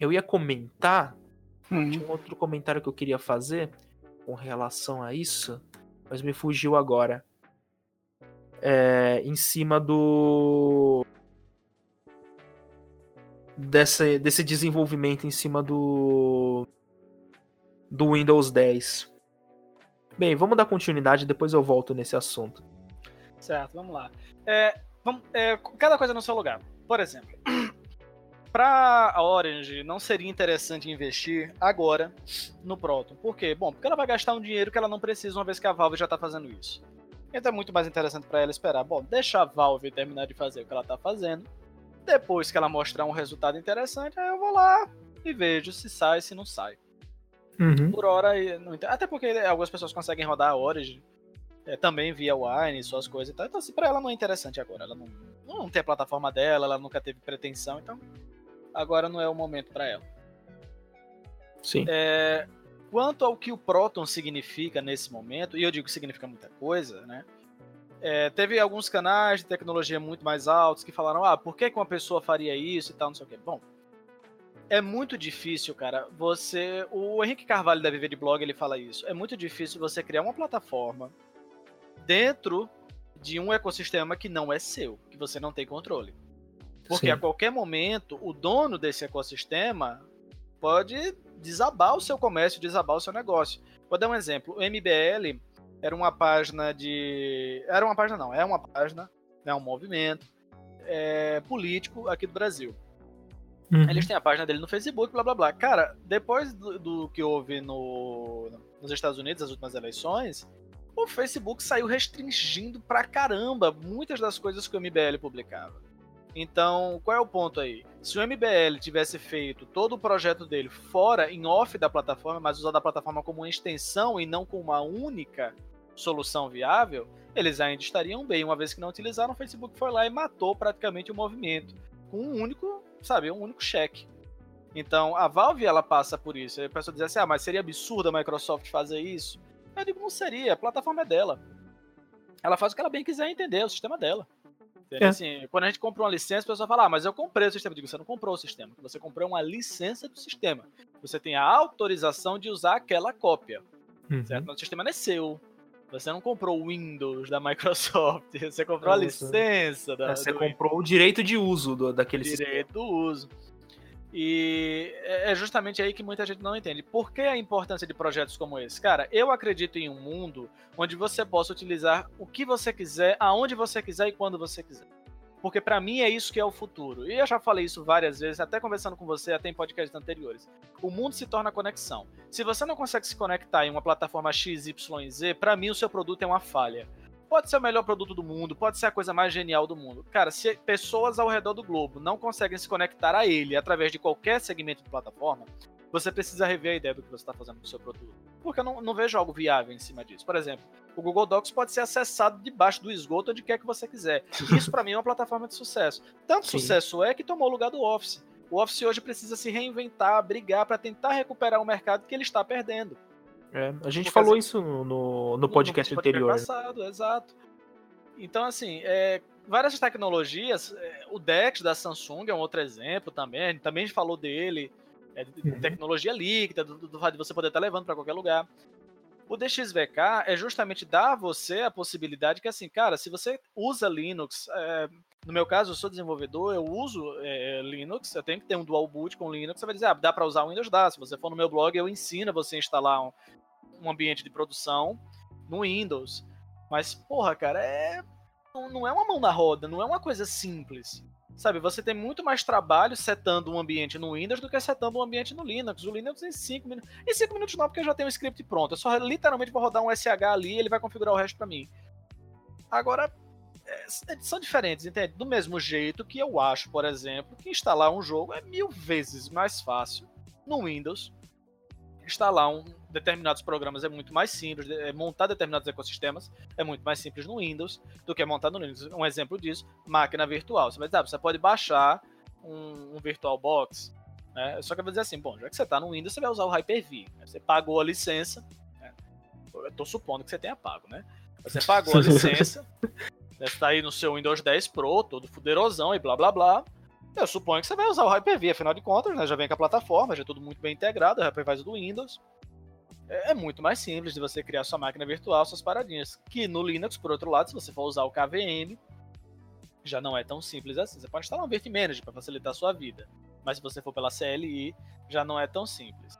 Speaker 3: Eu ia comentar, hum. tinha um outro comentário que eu queria fazer com relação a isso, mas me fugiu agora. É... Em cima do desse, desse desenvolvimento em cima do do Windows 10. Bem, vamos dar continuidade, depois eu volto nesse assunto.
Speaker 2: Certo, vamos lá. É, vamos, é, cada coisa no seu lugar. Por exemplo, para a Orange não seria interessante investir agora no Proton. Por quê? Bom, porque ela vai gastar um dinheiro que ela não precisa uma vez que a Valve já está fazendo isso. Então é muito mais interessante para ela esperar. Bom, deixa a Valve terminar de fazer o que ela está fazendo. Depois que ela mostrar um resultado interessante, aí eu vou lá e vejo se sai, se não sai. Uhum. Por hora, até porque algumas pessoas conseguem rodar a Origin é, também via Wine, suas coisas e tal. Então, assim, pra ela não é interessante agora. Ela não, não tem a plataforma dela, ela nunca teve pretensão, então agora não é o momento para ela.
Speaker 3: Sim.
Speaker 2: É, quanto ao que o Proton significa nesse momento, e eu digo que significa muita coisa, né? É, teve alguns canais de tecnologia muito mais altos que falaram: ah, por que, que uma pessoa faria isso e tal, não sei o quê. Bom, é muito difícil, cara. Você. O Henrique Carvalho da Viver de Blog ele fala isso. É muito difícil você criar uma plataforma dentro de um ecossistema que não é seu, que você não tem controle. Porque Sim. a qualquer momento, o dono desse ecossistema pode desabar o seu comércio, desabar o seu negócio. Vou dar um exemplo. O MBL era uma página de. Era uma página, não, é uma página, é um movimento é, político aqui do Brasil. Uhum. Eles têm a página dele no Facebook, blá blá blá. Cara, depois do, do que houve no, nos Estados Unidos, as últimas eleições, o Facebook saiu restringindo pra caramba muitas das coisas que o MBL publicava. Então, qual é o ponto aí? Se o MBL tivesse feito todo o projeto dele fora, em off da plataforma, mas usado a plataforma como uma extensão e não como uma única solução viável, eles ainda estariam bem, uma vez que não utilizaram, o Facebook foi lá e matou praticamente o movimento com um único sabe, um único cheque. Então, a Valve, ela passa por isso. Aí a pessoa diz assim, ah, mas seria absurdo a Microsoft fazer isso? Eu digo, não seria, a plataforma é dela. Ela faz o que ela bem quiser entender, é o sistema dela. É. Assim, quando a gente compra uma licença, a pessoa fala, ah, mas eu comprei o sistema. Eu digo, você não comprou o sistema, você comprou uma licença do sistema. Você tem a autorização de usar aquela cópia. Uhum. Certo? Mas o sistema não é seu. Você não comprou o Windows da Microsoft, você comprou a licença da.
Speaker 3: É, você comprou Windows. o direito de uso do, daquele
Speaker 2: direito sistema. Direito do uso. E é, é justamente aí que muita gente não entende. Por que a importância de projetos como esse? Cara, eu acredito em um mundo onde você possa utilizar o que você quiser, aonde você quiser e quando você quiser. Porque para mim é isso que é o futuro. E eu já falei isso várias vezes, até conversando com você, até em podcasts anteriores. O mundo se torna conexão. Se você não consegue se conectar em uma plataforma XYZ, para mim o seu produto é uma falha. Pode ser o melhor produto do mundo, pode ser a coisa mais genial do mundo. Cara, se pessoas ao redor do globo não conseguem se conectar a ele através de qualquer segmento de plataforma, você precisa rever a ideia do que você está fazendo com o seu produto. Porque eu não, não, vejo algo viável em cima disso. Por exemplo, o Google Docs pode ser acessado debaixo do esgoto onde quer que você quiser. Isso, para mim, é uma plataforma de sucesso. Tanto Sim. sucesso é que tomou o lugar do Office. O Office hoje precisa se reinventar, brigar para tentar recuperar o mercado que ele está perdendo.
Speaker 3: É, a gente
Speaker 2: Porque
Speaker 3: falou
Speaker 2: assim,
Speaker 3: isso no, no podcast
Speaker 2: no
Speaker 3: anterior.
Speaker 2: passado, exato. Então, assim, é, várias tecnologias, é, o DeX da Samsung é um outro exemplo também, a gente também falou dele, é, de
Speaker 3: Uhum.
Speaker 2: tecnologia líquida, do, do fato de você poder estar levando para qualquer lugar. O DXVK é justamente dar a você a possibilidade que, assim, cara, se você usa Linux, é, no meu caso, eu sou desenvolvedor, eu uso é, Linux, eu tenho que ter um dual boot com Linux, você vai dizer, ah, dá para usar o Windows? Dá. Se você for no meu blog, eu ensino você a instalar um, um ambiente de produção no Windows. Mas, porra, cara, é não, não é uma mão na roda, não é uma coisa simples. Sabe, você tem muito mais trabalho setando um ambiente no Windows do que setando um ambiente no Linux. O Linux em 5 minutos. Em 5 minutos não, porque eu já tenho um script pronto. Eu só literalmente vou rodar um SH ali e ele vai configurar o resto para mim. Agora, é, são diferentes, entende? Do mesmo jeito que eu acho, por exemplo, que instalar um jogo é mil vezes mais fácil no Windows. Instalar um, determinados programas é muito mais simples, é, montar determinados ecossistemas é muito mais simples no Windows do que montar no Linux. Um exemplo disso, máquina virtual. Você vai dizer, ah, você pode baixar um, um VirtualBox, né? Só que eu vou dizer assim, bom, já que você está no Windows, você vai usar o Hyper-V. Né? Você pagou a licença, né? eu estou supondo que você tenha pago, né? Você pagou a licença, né? você está aí no seu Windows 10 Pro, todo fuderosão e blá blá blá. Eu suponho que você vai usar o Hyper-V, afinal de contas, né? Já vem com a plataforma, já é tudo muito bem integrado, o Hyper-V do Windows é muito mais simples de você criar sua máquina virtual, suas paradinhas. Que no Linux, por outro lado, se você for usar o KVM, já não é tão simples assim. Você pode instalar um Virtmanager para facilitar a sua vida. Mas se você for pela CLI, já não é tão simples.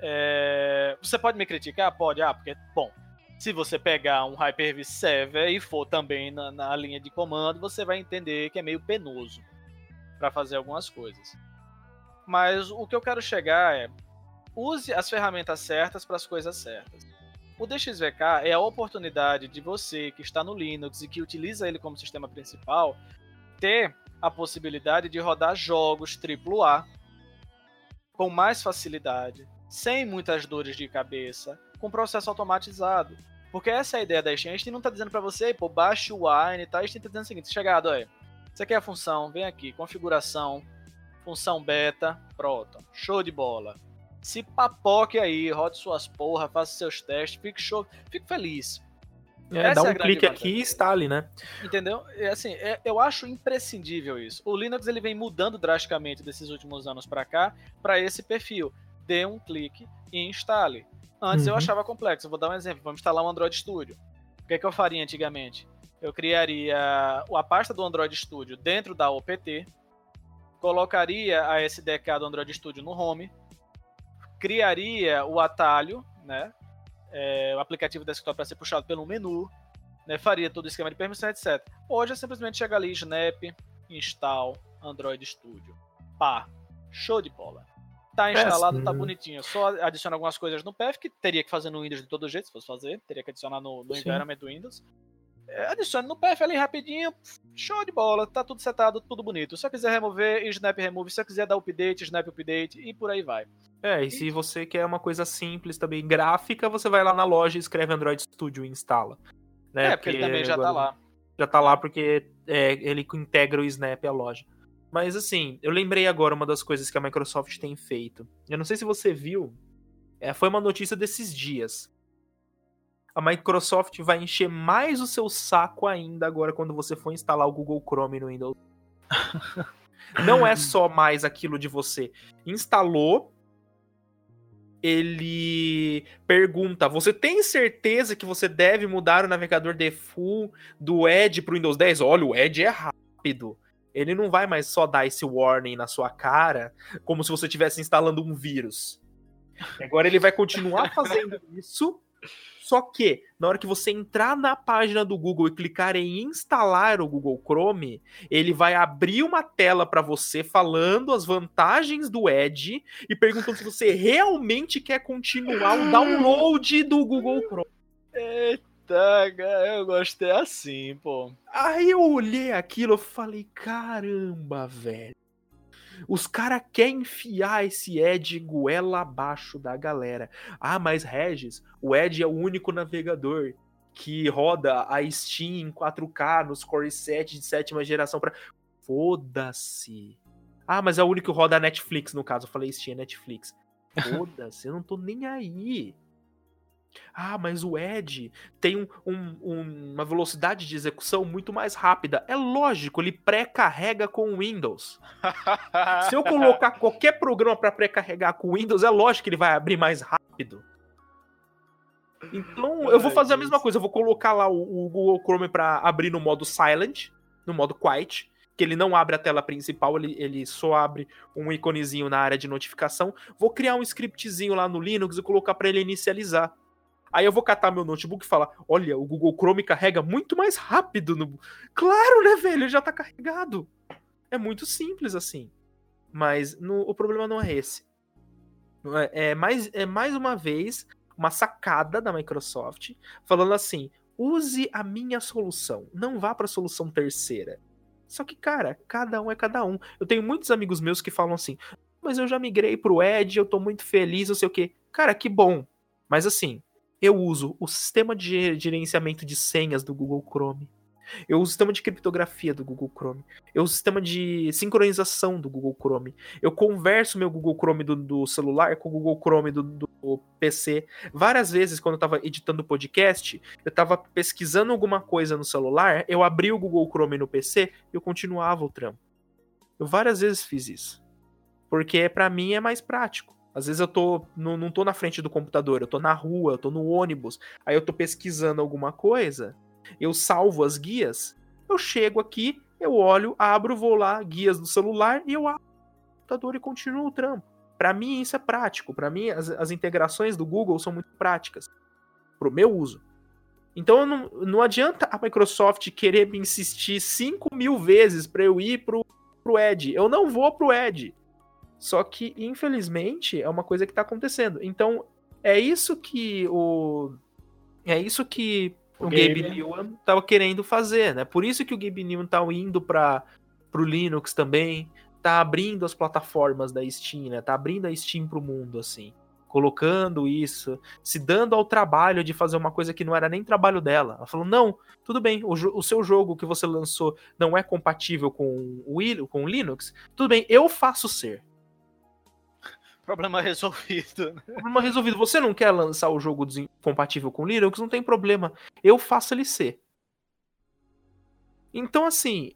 Speaker 2: É... Você pode me criticar? Pode. Ah, porque, bom, se você pegar um Hyper-V Server e for também na, na linha de comando, você vai entender que é meio penoso para fazer algumas coisas. Mas o que eu quero chegar é use as ferramentas certas para as coisas certas. O DXVK é a oportunidade de você que está no Linux e que utiliza ele como sistema principal ter a possibilidade de rodar jogos AAA com mais facilidade, sem muitas dores de cabeça, com processo automatizado. Porque essa é a ideia da Steam. A gente não está dizendo para você, pô, baixe o Wine tal. A gente está dizendo o seguinte: chegado, olha, você quer a função, vem aqui, configuração, função beta, pronto, show de bola se papoque aí, rode suas porra, faça seus testes, fique show, fique feliz.
Speaker 3: É, dá um é clique aqui e instale, né?
Speaker 2: Entendeu? É, assim, é, eu acho imprescindível isso. O Linux ele vem mudando drasticamente desses últimos anos para cá para esse perfil. Dê um clique e instale. Antes uhum. eu achava complexo. Eu vou dar um exemplo. Vamos instalar um Android Studio. O que, é que eu faria antigamente? Eu criaria a pasta do Android Studio dentro da OPT, colocaria a SDK do Android Studio no home, criaria o atalho, né? É, o aplicativo desktop para ser puxado pelo menu, né? faria todo o esquema de permissão, etc. Hoje é simplesmente chegar ali, Snap, install, Android Studio. Pá, show de bola. Tá instalado, é, tá bonitinho. Só adiciona algumas coisas no path que teria que fazer no Windows de todo jeito, se fosse fazer. Teria que adicionar no, no environment do Windows. É, adicione no path ali rapidinho, show de bola, tá tudo setado, tudo bonito. Se eu quiser remover, snap remove. Se eu quiser dar update, snap update e por aí vai.
Speaker 3: É, e se você quer uma coisa simples também, gráfica, você vai lá na loja e escreve Android Studio e instala. Né?
Speaker 2: É, porque, porque ele também já tá lá.
Speaker 3: Já tá lá porque é, ele integra o Snap à loja. Mas assim, eu lembrei agora uma das coisas que a Microsoft tem feito. Eu não sei se você viu, é, foi uma notícia desses dias. A Microsoft vai encher mais o seu saco ainda agora quando você for instalar o Google Chrome no Windows. não é só mais aquilo de você instalou, ele pergunta: Você tem certeza que você deve mudar o navegador default do Edge para o Windows 10? Olha, o Edge é rápido. Ele não vai mais só dar esse warning na sua cara, como se você estivesse instalando um vírus. Agora ele vai continuar fazendo isso só que, na hora que você entrar na página do Google e clicar em instalar o Google Chrome, ele vai abrir uma tela para você falando as vantagens do Edge e perguntando se você realmente quer continuar o download do Google Chrome.
Speaker 2: Eita, eu gostei assim, pô.
Speaker 3: Aí eu olhei aquilo e falei, caramba, velho. Os caras querem enfiar esse Edge goela abaixo da galera. Ah, mas Regis, o Edge é o único navegador que roda a Steam em 4K nos Core 7 de sétima geração para Foda-se. Ah, mas é o único que roda a Netflix, no caso. Eu falei Steam é Netflix. Foda-se, eu não tô nem aí. Ah, mas o Edge tem um, um, uma velocidade de execução muito mais rápida. É lógico, ele pré-carrega com o Windows. Se eu colocar qualquer programa para pré-carregar com o Windows, é lógico que ele vai abrir mais rápido. Então, eu vou fazer a mesma coisa. Eu vou colocar lá o, o Google Chrome para abrir no modo silent, no modo quiet, que ele não abre a tela principal, ele, ele só abre um iconezinho na área de notificação. Vou criar um scriptzinho lá no Linux e colocar para ele inicializar. Aí eu vou catar meu notebook e falar: olha, o Google Chrome carrega muito mais rápido. No... Claro, né, velho? Já tá carregado. É muito simples assim. Mas no, o problema não é esse. É, é, mais, é mais uma vez uma sacada da Microsoft falando assim: use a minha solução, não vá para solução terceira. Só que, cara, cada um é cada um. Eu tenho muitos amigos meus que falam assim: mas eu já migrei pro Edge, eu tô muito feliz, não sei o quê. Cara, que bom. Mas assim, eu uso o sistema de gerenciamento de senhas do Google Chrome. Eu uso o sistema de criptografia do Google Chrome. Eu uso o sistema de sincronização do Google Chrome. Eu converso meu Google Chrome do, do celular com o Google Chrome do, do, PC. Várias vezes, quando eu estava editando o podcast, eu estava pesquisando alguma coisa no celular, eu abri o Google Chrome no PC e eu continuava o trampo. Eu várias vezes fiz isso. Porque para mim é mais prático. Às vezes eu tô, não, não tô na frente do computador, eu tô na rua, eu tô no ônibus, aí eu tô pesquisando alguma coisa, eu salvo as guias, eu chego aqui, eu olho, abro, vou lá, guias do celular, e eu abro o computador e continuo o trampo. Para mim isso é prático, para mim as, as, integrações do Google são muito práticas, pro meu uso. Então não, não adianta a Microsoft querer me insistir 5 mil vezes para eu ir pro, pro Edge. Eu não vou pro Edge. Só que, infelizmente, é uma coisa que tá acontecendo. Então, é isso que o. É isso que o, o Gabe Newman tava querendo fazer, né? Por isso que o Gabe Newman tá indo para pro Linux também, tá abrindo as plataformas da Steam, né? Tá abrindo a Steam pro mundo, assim. Colocando isso, se dando ao trabalho de fazer uma coisa que não era nem trabalho dela. Ela falou: não, tudo bem, o, o seu jogo que você lançou não é compatível com o, com o Linux, tudo bem, eu faço ser.
Speaker 2: Problema resolvido.
Speaker 3: Né? Problema resolvido. Você não quer lançar o jogo compatível com Linux? Não tem problema. Eu faço ele ser. Então, assim,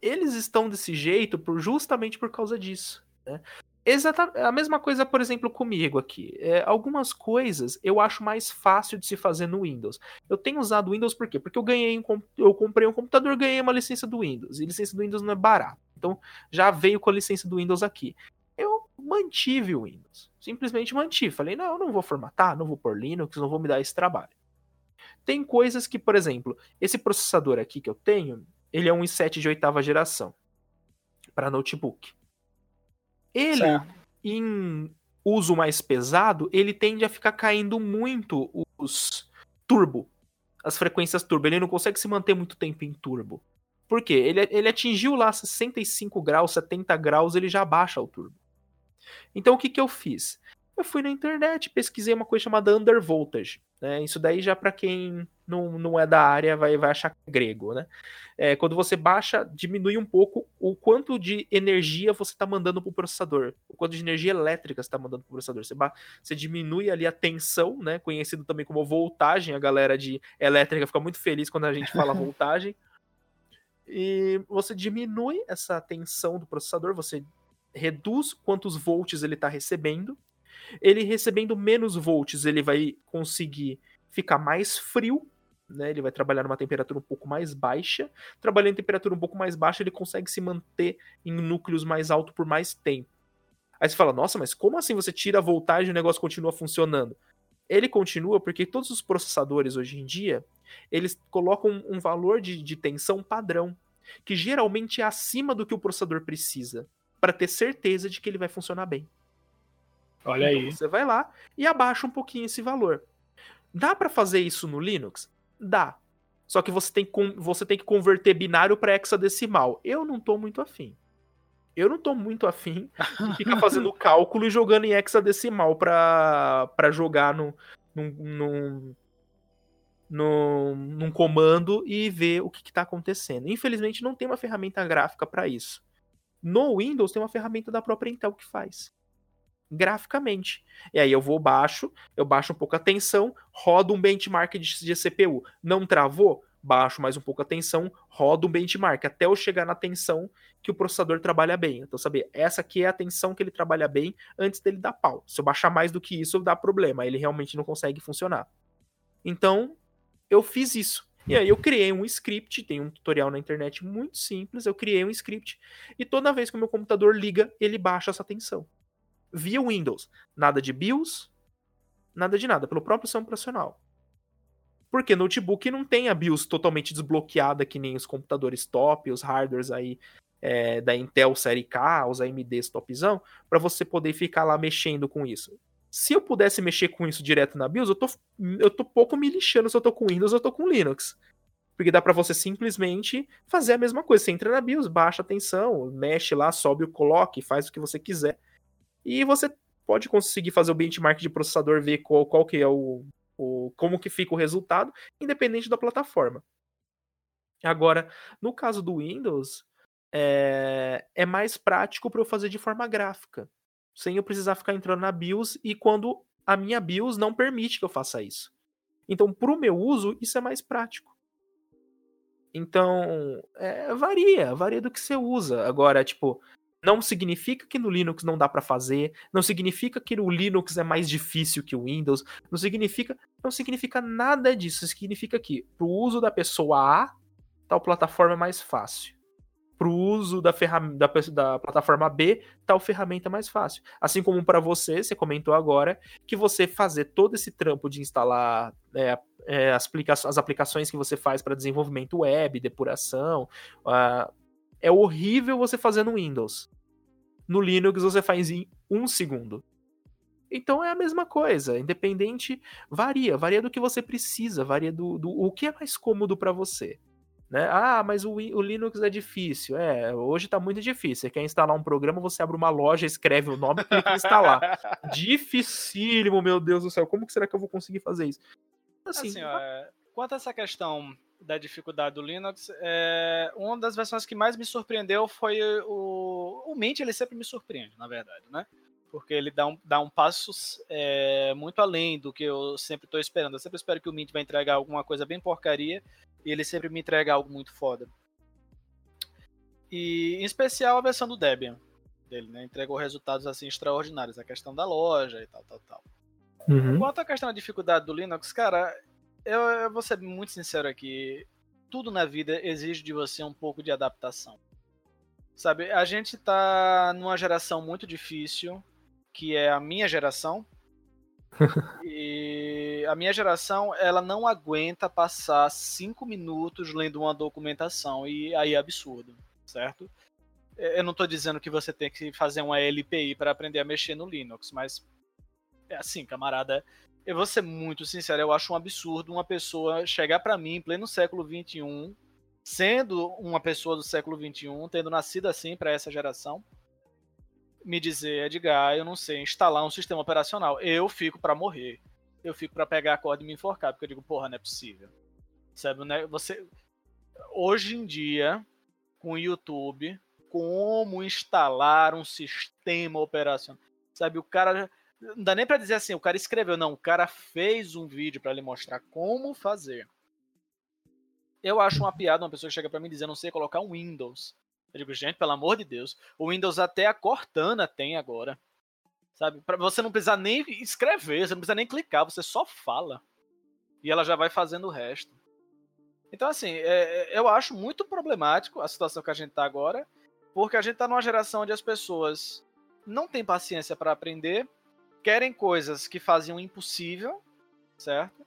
Speaker 3: eles estão desse jeito por, justamente por causa disso. Né? Exatamente a mesma coisa, por exemplo, comigo aqui. É, algumas coisas eu acho mais fácil de se fazer no Windows. Eu tenho usado Windows por quê? Porque eu ganhei um, eu comprei um computador, ganhei uma licença do Windows. E licença do Windows não é barato. Então já veio com a licença do Windows aqui mantive o Windows. Simplesmente mantive. Falei, não, eu não vou formatar, não vou pôr Linux, não vou me dar esse trabalho. Tem coisas que, por exemplo, esse processador aqui que eu tenho, ele é um i7 de oitava geração para notebook. Ele, certo. em uso mais pesado, ele tende a ficar caindo muito os turbo, as frequências turbo. Ele não consegue se manter muito tempo em turbo. Por quê? Ele, ele atingiu lá 65 graus, 70 graus, ele já baixa o turbo. Então o que, que eu fiz? Eu fui na internet, pesquisei uma coisa chamada undervoltage. Né? Isso daí já para quem não, não é da área vai, vai achar é grego, né? É, quando você baixa, diminui um pouco o quanto de energia você está mandando para o processador, o quanto de energia elétrica você está mandando para o processador. Você, você diminui ali a tensão, né? Conhecido também como voltagem. A galera de elétrica fica muito feliz quando a gente fala voltagem. E você diminui essa tensão do processador, você reduz quantos volts ele está recebendo. Ele recebendo menos volts, ele vai conseguir ficar mais frio, né? Ele vai trabalhar numa temperatura um pouco mais baixa. Trabalhando em temperatura um pouco mais baixa, ele consegue se manter em núcleos mais altos por mais tempo. Aí você fala, nossa, mas como assim você tira a voltagem e o negócio continua funcionando? Ele continua porque todos os processadores hoje em dia, eles colocam um valor de, de tensão padrão, que geralmente é acima do que o processador precisa para ter certeza de que ele vai funcionar bem.
Speaker 4: Olha então, aí.
Speaker 3: Você vai lá e abaixa um pouquinho esse valor. Dá para fazer isso no Linux? Dá. Só que você tem que, você tem que converter binário para hexadecimal. Eu não tô muito afim. Eu não tô muito afim de ficar fazendo cálculo e jogando em hexadecimal para jogar no, num, num, num, num, comando e ver o que, está acontecendo. Infelizmente, não tem uma ferramenta gráfica para isso. No Windows tem uma ferramenta da própria Intel que faz. graficamente. E aí eu vou baixo, eu baixo um pouco a tensão, rodo um benchmark de, de CPU. Não travou? Baixo mais um pouco a tensão, rodo um benchmark até eu chegar na tensão que o processador trabalha bem. Então, saber, essa aqui é a tensão que ele trabalha bem antes dele dar pau. Se eu baixar mais do que isso, dá problema, ele realmente não consegue funcionar. Então, eu fiz isso. E aí eu criei um script, tem um tutorial na internet muito simples, eu criei um script e toda vez que o meu computador liga, ele baixa essa tensão via Windows. Nada de BIOS, nada de nada, pelo próprio sistema operacional. Porque notebook não tem a BIOS totalmente desbloqueada que nem os computadores top, os hardwares aí é, da Intel série K, os AMDs topzão, para você poder ficar lá mexendo com isso. Se eu pudesse mexer com isso direto na BIOS, eu tô, eu tô pouco me lixando se eu tô com Windows ou eu tô com Linux. Porque dá para você simplesmente fazer a mesma coisa. Você entra na BIOS, baixa a tensão, mexe lá, sobe o clock, faz o que você quiser. E você pode conseguir fazer o benchmark de processador, ver qual, qual que é o, o como que fica o resultado, independente da plataforma. Agora, no caso do Windows, é, é mais prático para eu fazer de forma gráfica, sem eu precisar ficar entrando na BIOS e quando a minha BIOS não permite que eu faça isso. Então, para o meu uso, isso é mais prático. Então, é, varia, varia do que você usa. Agora, tipo, não significa que no Linux não dá para fazer, não significa que no Linux é mais difícil que o Windows, não significa, não significa nada disso, significa que pro uso da pessoa A, tal plataforma é mais fácil. Pro uso da, da, da plataforma B, tal ferramenta é mais fácil. Assim como para você, você comentou agora, que você fazer todo esse trampo de instalar é, é, as, as aplicações que você faz para desenvolvimento web, depuração, uh, é horrível você fazer no Windows. No Linux você faz em um segundo. Então é a mesma coisa, independente, varia, varia do que você precisa, varia do, do o que é mais cômodo para você. Né? Ah, mas o, o, Linux é difícil. É, hoje tá muito difícil. Você quer instalar um programa, você abre uma loja, escreve o nome e clica em instalar. Dificílimo, meu Deus do céu. Como que será que eu vou conseguir fazer isso?
Speaker 2: Assim, assim ó, é, quanto a essa questão da dificuldade do Linux, é, uma das versões que mais me surpreendeu foi o, o Mint, ele sempre me surpreende, na verdade, né? Porque ele dá um, dá um passo é, muito além do que eu sempre estou esperando. Eu sempre espero que o Mint vai entregar alguma coisa bem porcaria e ele sempre me entrega algo muito foda. E em especial a versão do Debian dele, né? Entregou resultados assim extraordinários, a questão da loja e tal, tal, tal. Uhum. Quanto à questão da dificuldade do Linux, cara, eu, eu vou ser muito sincero aqui. Tudo na vida exige de você um pouco de adaptação. Sabe, a gente tá numa geração muito difícil, que é a minha geração. e a minha geração, ela não aguenta passar cinco minutos lendo uma documentação, e aí é absurdo, certo? Eu não estou dizendo que você tem que fazer uma LPI para aprender a mexer no Linux, mas é assim, camarada, eu vou ser muito sincero, eu acho um absurdo uma pessoa chegar para mim em pleno século XXI, sendo uma pessoa do século XXI, tendo nascido assim para essa geração, me dizer, Edgar, eu não sei instalar um sistema operacional. Eu fico para morrer. Eu fico para pegar a corda e me enforcar, porque eu digo, porra, não é possível. Sabe, né? Você hoje em dia, com o YouTube, como instalar um sistema operacional. Sabe, o cara não dá nem para dizer assim, o cara escreveu, não, o cara fez um vídeo para lhe mostrar como fazer. Eu acho uma piada uma pessoa que chega para mim dizendo, não sei colocar um Windows. Eu digo, gente, pelo amor de Deus, o Windows até a Cortana tem agora. Sabe? Para você não precisar nem escrever, você não precisa nem clicar, você só fala. E ela já vai fazendo o resto. Então, assim, é, é eu acho muito problemático a situação que a gente tá agora, porque a gente tá numa geração onde as pessoas não têm paciência para aprender querem coisas que faziam impossível, certo?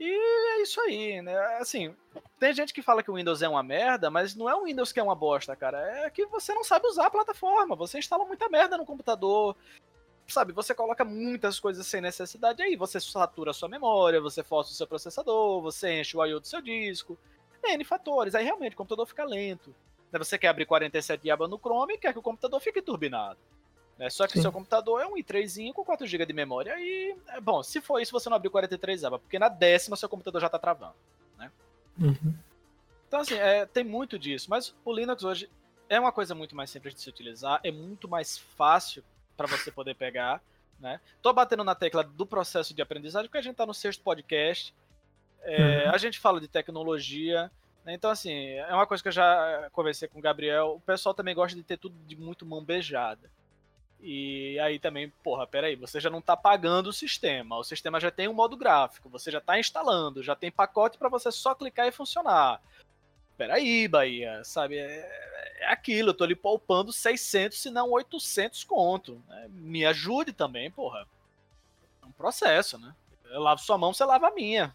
Speaker 2: E é isso aí, né? Assim, tem gente que fala que o Windows é uma merda, mas não é o Windows que é uma bosta, cara. É que você não sabe usar a plataforma. Você instala muita merda no computador. Sabe, você coloca muitas coisas sem necessidade aí. Você satura a sua memória, você força o seu processador, você enche o I.O. do seu disco. N fatores. Aí realmente o computador fica lento. Você quer abrir 47 abas no Chrome e quer que o computador fique turbinado. Né? Só que o seu computador é um i3 com 4 GB de memória e, é, bom, se for isso, você não abriu 43 abas, porque na décima seu computador já está travando. Né? Uhum. Então, assim, é, tem muito disso, mas o Linux hoje é uma coisa muito mais simples de se utilizar, é muito mais fácil para você poder pegar. Né? Tô batendo na tecla do processo de aprendizagem porque a gente está no sexto podcast. É, uhum. A gente fala de tecnologia. Né? Então, assim, é uma coisa que eu já conversei com o Gabriel. O pessoal também gosta de ter tudo de muito mão beijada. E aí também, porra, peraí, você já não está pagando o sistema. O sistema já tem um modo gráfico, você já está instalando, já tem pacote para você só clicar e funcionar. Peraí, Bahia, sabe? É, é aquilo, eu tô ali poupando 600, se não 800 conto. Né? Me ajude também, porra. É um processo, né? Eu lavo sua mão, você lava a minha.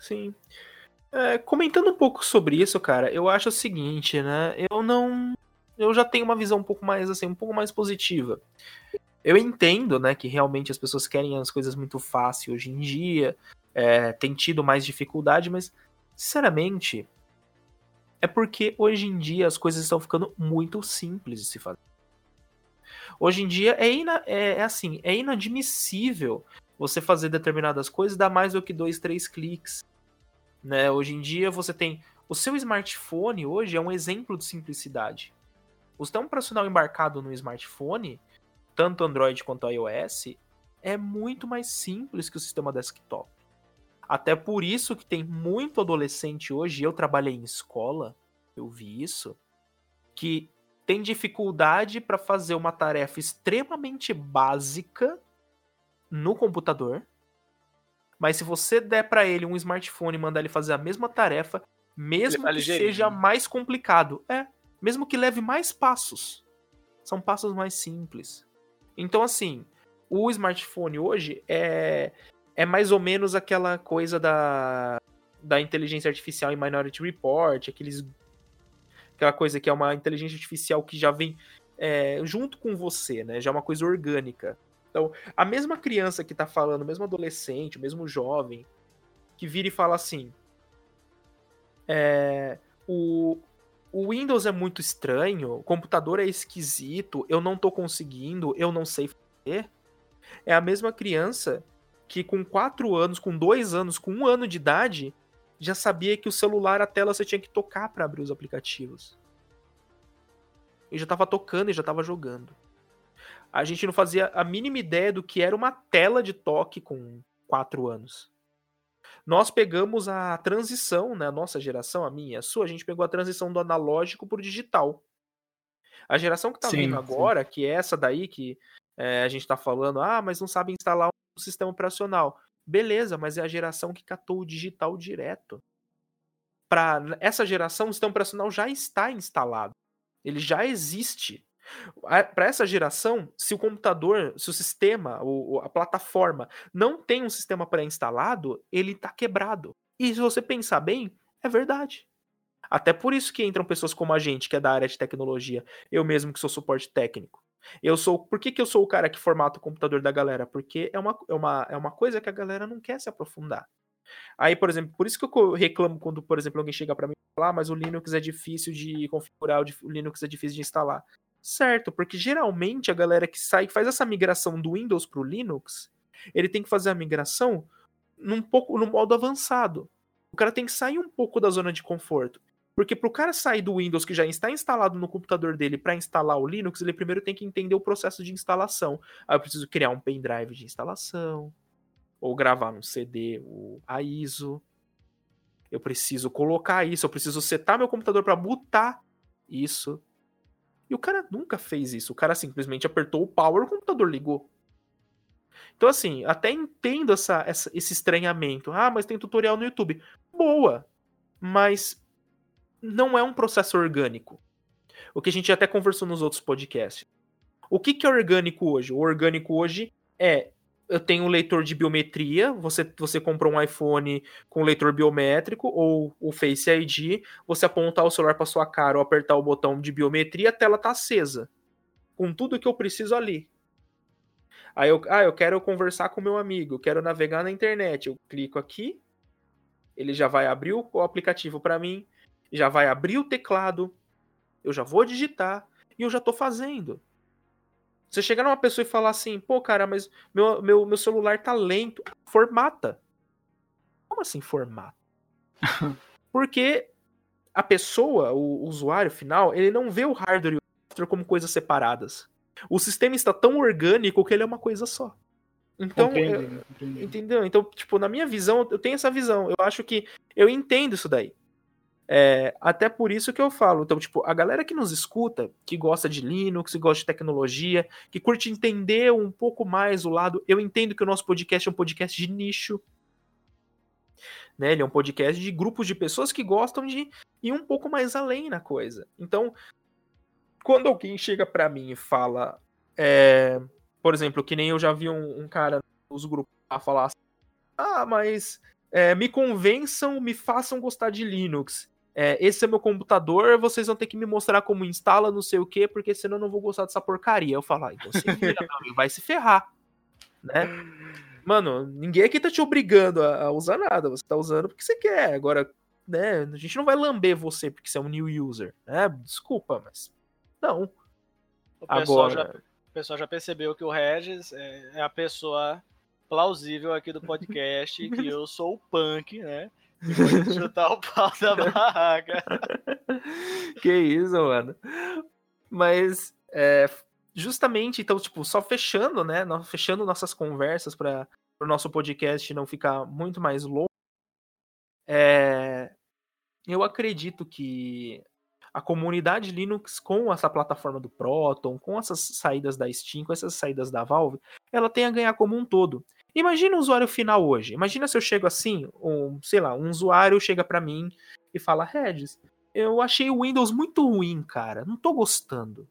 Speaker 3: Sim. É, comentando um pouco sobre isso, cara, eu acho o seguinte, né? Eu não eu já tenho uma visão um pouco mais assim, um pouco mais positiva. Eu entendo, né, que realmente as pessoas querem as coisas muito fácil hoje em dia, é, tem tido mais dificuldade, mas sinceramente é porque hoje em dia as coisas estão ficando muito simples de se fazer. Hoje em dia é, ina, é, é assim, é inadmissível você fazer determinadas coisas dar mais do que dois, três cliques. Né? Hoje em dia você tem o seu smartphone hoje é um exemplo de simplicidade. O sistema operacional embarcado no smartphone, tanto Android quanto iOS, é muito mais simples que o sistema desktop. Até por isso que tem muito adolescente hoje, eu trabalhei em escola, eu vi isso, que tem dificuldade para fazer uma tarefa extremamente básica no computador. Mas se você der para ele um smartphone e mandar ele fazer a mesma tarefa, mesmo que seja mais complicado, é, mesmo que leve mais passos. São passos mais simples. Então, assim, o smartphone hoje é, é mais ou menos aquela coisa da, da inteligência artificial em Minority Report, aqueles, aquela coisa que é uma inteligência artificial que já vem é, junto com você, né? Já é uma coisa orgânica. Então, a mesma criança que tá falando, o mesmo adolescente, o mesmo jovem, que vira e fala assim: é, o, o Windows é muito estranho, o computador é esquisito, eu não tô conseguindo, eu não sei fazer. É a mesma criança que com 4 anos, com 2 anos, com 1 um ano de idade, já sabia que o celular, a tela, você tinha que tocar para abrir os aplicativos. E já tava tocando e já tava jogando. A gente não fazia a mínima ideia do que era uma tela de toque com 4 anos. Nós pegamos a transição, né, a nossa geração, a minha, a sua, a gente pegou a transição do analógico para o digital. A geração que está vindo agora, sim. que é essa daí que é, a gente está falando, ah, mas não sabe instalar um sistema operacional. Beleza, mas é a geração que catou o digital direto. Para essa geração, o sistema operacional já está instalado. Ele já existe. Para essa geração, se o computador, se o sistema, o, a plataforma não tem um sistema pré-instalado, ele está quebrado. E se você pensar bem, é verdade. Até por isso que entram pessoas como a gente, que é da área de tecnologia. Eu mesmo que sou suporte técnico. Eu sou. Por que, que eu sou o cara que formata o computador da galera? Porque é uma, é, uma, é uma coisa que a galera não quer se aprofundar. Aí, por exemplo, por isso que eu reclamo quando, por exemplo, alguém chega para mim e fala, ah, mas o Linux é difícil de configurar, o Linux é difícil de instalar certo, porque geralmente a galera que sai faz essa migração do Windows para o Linux, ele tem que fazer a migração num pouco no modo avançado. O cara tem que sair um pouco da zona de conforto. Porque para o cara sair do Windows que já está instalado no computador dele para instalar o Linux, ele primeiro tem que entender o processo de instalação. Aí eu preciso criar um pendrive de instalação, ou gravar num CD o, a ISO. Eu preciso colocar isso, eu preciso setar meu computador para botar isso. E o cara nunca fez isso. O cara simplesmente apertou o power, o computador ligou. Então, assim, até entendo essa, essa, esse estranhamento. Ah, mas tem tutorial no YouTube. Boa. Mas não é um processo orgânico. O que a gente até conversou nos outros podcasts. O que, que é orgânico hoje? O orgânico hoje é eu tenho um leitor de biometria, você, você comprou um iPhone com leitor biométrico ou o Face ID, você apontar o celular para sua cara ou apertar o botão de biometria, a tela tá acesa. Com tudo que eu preciso ali. Aí eu, ah, eu quero conversar com meu amigo, quero navegar na internet. Eu clico aqui, ele já vai abrir o, o aplicativo para mim, já vai abrir o teclado, eu já vou digitar e eu já tô fazendo. Você chegar numa pessoa e falar assim, pô, cara, mas meu, meu, meu celular tá lento. Formata. Como assim formata? Porque a pessoa, o, o, usuário final, ele não vê o hardware e o software como coisas separadas. O sistema está tão orgânico que ele é uma coisa só. Então, eu, entendeu? Então, tipo, na minha visão, eu tenho essa visão. Eu acho que eu entendo isso daí. É, até por isso que eu falo. Então, tipo, a galera que nos escuta, que gosta de Linux, que gosta de tecnologia, que curte entender um pouco mais o lado. Eu entendo que o nosso podcast é um podcast de nicho. Né? Ele é um podcast de grupos de pessoas que gostam de ir um pouco mais além na coisa. Então, quando alguém chega para mim e fala. É, por exemplo, que nem eu já vi um, um cara nos grupos a falar assim, ah, mas é, me convençam, me façam gostar de Linux é, esse é meu computador, vocês vão ter que me mostrar como instala, não sei o que, porque senão eu não vou gostar dessa porcaria. Eu falo, ah, então você vira, vai se ferrar, né? Mano, ninguém aqui tá te obrigando a, a, usar nada, você tá usando porque você quer. Agora, né, a gente não vai lamber você porque você é um new user, né? Desculpa, mas não.
Speaker 2: O pessoal, Agora... já, o pessoal já percebeu que o Regis é, é a pessoa plausível aqui do podcast, que eu sou o punk, né? Chutar o pau da barraca.
Speaker 3: que isso, mano. Mas, é, justamente, então, tipo, só fechando, né? Fechando nossas conversas para o nosso podcast não ficar muito mais longo. É, eu acredito que a comunidade Linux com essa plataforma do Proton, com essas saídas da Steam, com essas saídas da Valve, ela tem a ganhar como um todo. Imagina o usuário final hoje. Imagina se eu chego assim, um, sei lá, um usuário chega para mim e fala: Regis, eu achei o Windows muito ruim, cara. Não tô gostando.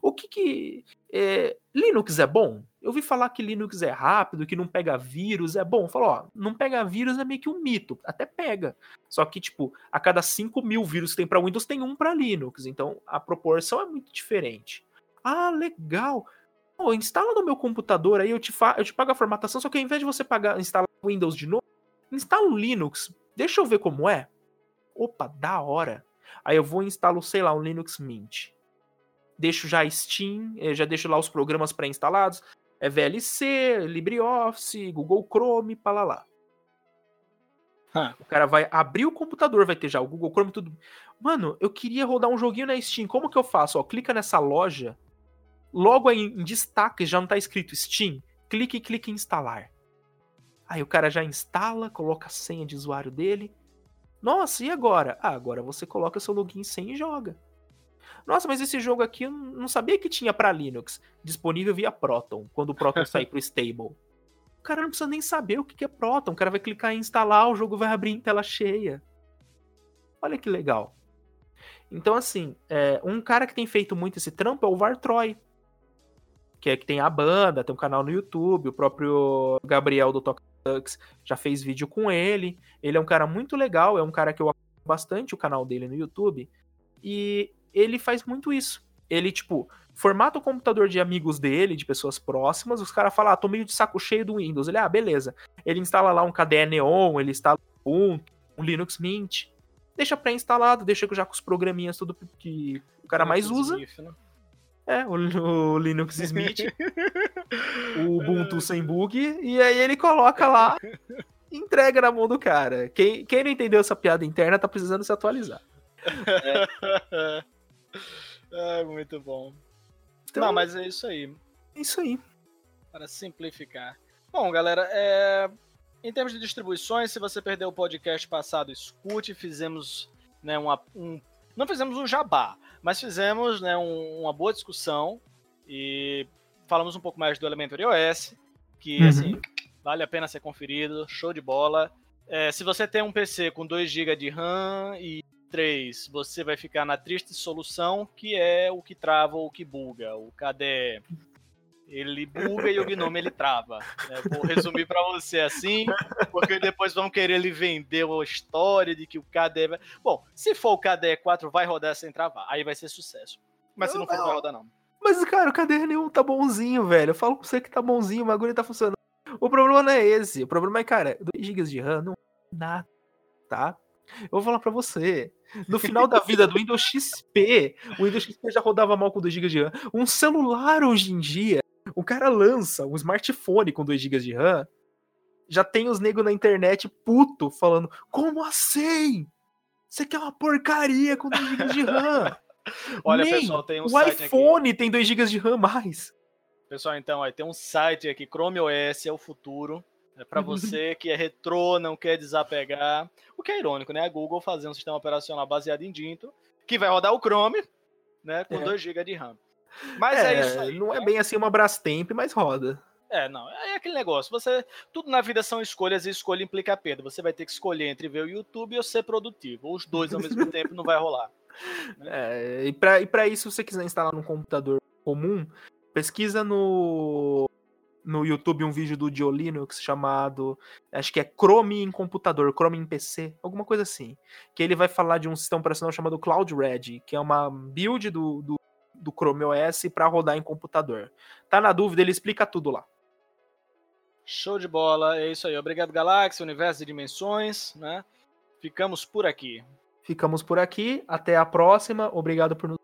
Speaker 3: O que que. É, Linux é bom? Eu ouvi falar que Linux é rápido, que não pega vírus, é bom. Falou, ó, não pega vírus é meio que um mito. Até pega. Só que, tipo, a cada 5 mil vírus que tem para Windows, tem um para Linux. Então, a proporção é muito diferente. Ah, legal. Pô, instala no meu computador aí, eu te, eu te pago a formatação, só que ao invés de você pagar, instalar Windows de novo, instala o Linux. Deixa eu ver como é. Opa, da hora. Aí eu vou e instalo, sei lá, um Linux Mint. Deixo já Steam, eh, já deixo lá os programas pré-instalados. É VLC, LibreOffice, Google Chrome, para lá. O cara vai abrir o computador, vai ter já o Google Chrome tudo. Mano, eu queria rodar um joguinho na Steam. Como que eu faço? Ó, clica nessa loja Logo aí em destaque já não está escrito Steam. Clique e clique em instalar. Aí o cara já instala, coloca a senha de usuário dele. Nossa, e agora? Ah, agora você coloca seu login sem e joga. Nossa, mas esse jogo aqui eu não sabia que tinha para Linux. Disponível via Proton, quando o Proton sair pro stable. O cara não precisa nem saber o que é Proton. O cara vai clicar em instalar, o jogo vai abrir em tela cheia. Olha que legal. Então, assim, é, um cara que tem feito muito esse trampo é o Vartroy que é que tem a banda, tem um canal no YouTube, o próprio Gabriel do Toca já fez vídeo com ele. Ele é um cara muito legal, é um cara que eu acompanho bastante o canal dele no YouTube. E ele faz muito isso. Ele, tipo, formata o computador de amigos dele, de pessoas próximas, os caras falam, ah, tô meio de saco cheio do Windows. Ele, ah, beleza. Ele instala lá um KDE Neon, ele instala um, um Linux Mint. Deixa pré-instalado, deixa já com os programinhas tudo que o cara mais usa. né? É, o, o Linux Smith, o Ubuntu sem bug, e aí ele coloca lá entrega na mão do cara. Quem, quem não entendeu essa piada interna tá precisando se atualizar.
Speaker 2: É, é muito bom. Então, não, mas é isso aí.
Speaker 3: É isso aí.
Speaker 2: Para simplificar. Bom, galera, é... em termos de distribuições, se você perdeu o podcast passado, escute. Fizemos né, uma, um não fizemos um jabá, mas fizemos né, um, uma boa discussão e falamos um pouco mais do Elementary OS, que uhum. assim, vale a pena ser conferido, show de bola. É, se você tem um PC com 2 GB de RAM e 3, você vai ficar na triste solução que é o que trava ou o que buga, o KDE ele buga e o Gnome ele trava. Né? Vou resumir para você assim, porque depois vão querer ele vender a história de que o KDE. Bom, se for o KDE 4, vai rodar sem travar. Aí vai ser sucesso. Mas se não for, não vai rodar, não.
Speaker 3: Mas, cara, o KDE nenhum tá bonzinho, velho. Eu falo pra você que tá bonzinho, o bagulho tá funcionando. O problema não é esse. O problema é, cara, 2 GB de RAM não é nada, tá? Eu vou falar pra você. No final da vida do Windows XP, o Windows XP já rodava mal com 2 GB de RAM. Um celular hoje em dia o cara lança um smartphone com 2 GB de RAM, já tem os negros na internet puto falando: Como assim? Você quer uma porcaria com 2 GB de RAM?
Speaker 2: Olha,
Speaker 3: Nem
Speaker 2: pessoal, tem um
Speaker 3: o
Speaker 2: site aqui.
Speaker 3: iPhone tem 2 GB de RAM mais.
Speaker 2: Pessoal, então, ó, tem um site aqui, Chrome OS é o futuro. É para você que é retrô, não quer desapegar. O que é irônico, né? A Google fazer um sistema operacional baseado em Dinto, que vai rodar o Chrome, né? Com
Speaker 3: É.
Speaker 2: 2 GB de RAM. Mas é, isso aí.
Speaker 3: não é
Speaker 2: né?
Speaker 3: bem assim uma Brastemp, mas roda.
Speaker 2: É, não. É aquele negócio. Você. Tudo na vida são escolhas e escolha implica perda. Você vai ter que escolher entre ver o YouTube ou ser produtivo. Ou os dois ao mesmo tempo não vai rolar.
Speaker 3: É, e para e pra isso, se você quiser instalar num computador comum, pesquisa no, no YouTube um vídeo do Dio Linux chamado, acho que é Chrome em computador, Chrome em PC, alguma coisa assim. Que ele vai falar de um sistema operacional chamado Cloud Red, que é uma build do, do, do Chrome OS para rodar em computador. Tá na dúvida, ele explica tudo lá.
Speaker 2: Show de bola. É isso aí. Obrigado, Galáxia, Universo de Dimensões, né? Ficamos por aqui.
Speaker 3: Ficamos por aqui, até a próxima, obrigado por nos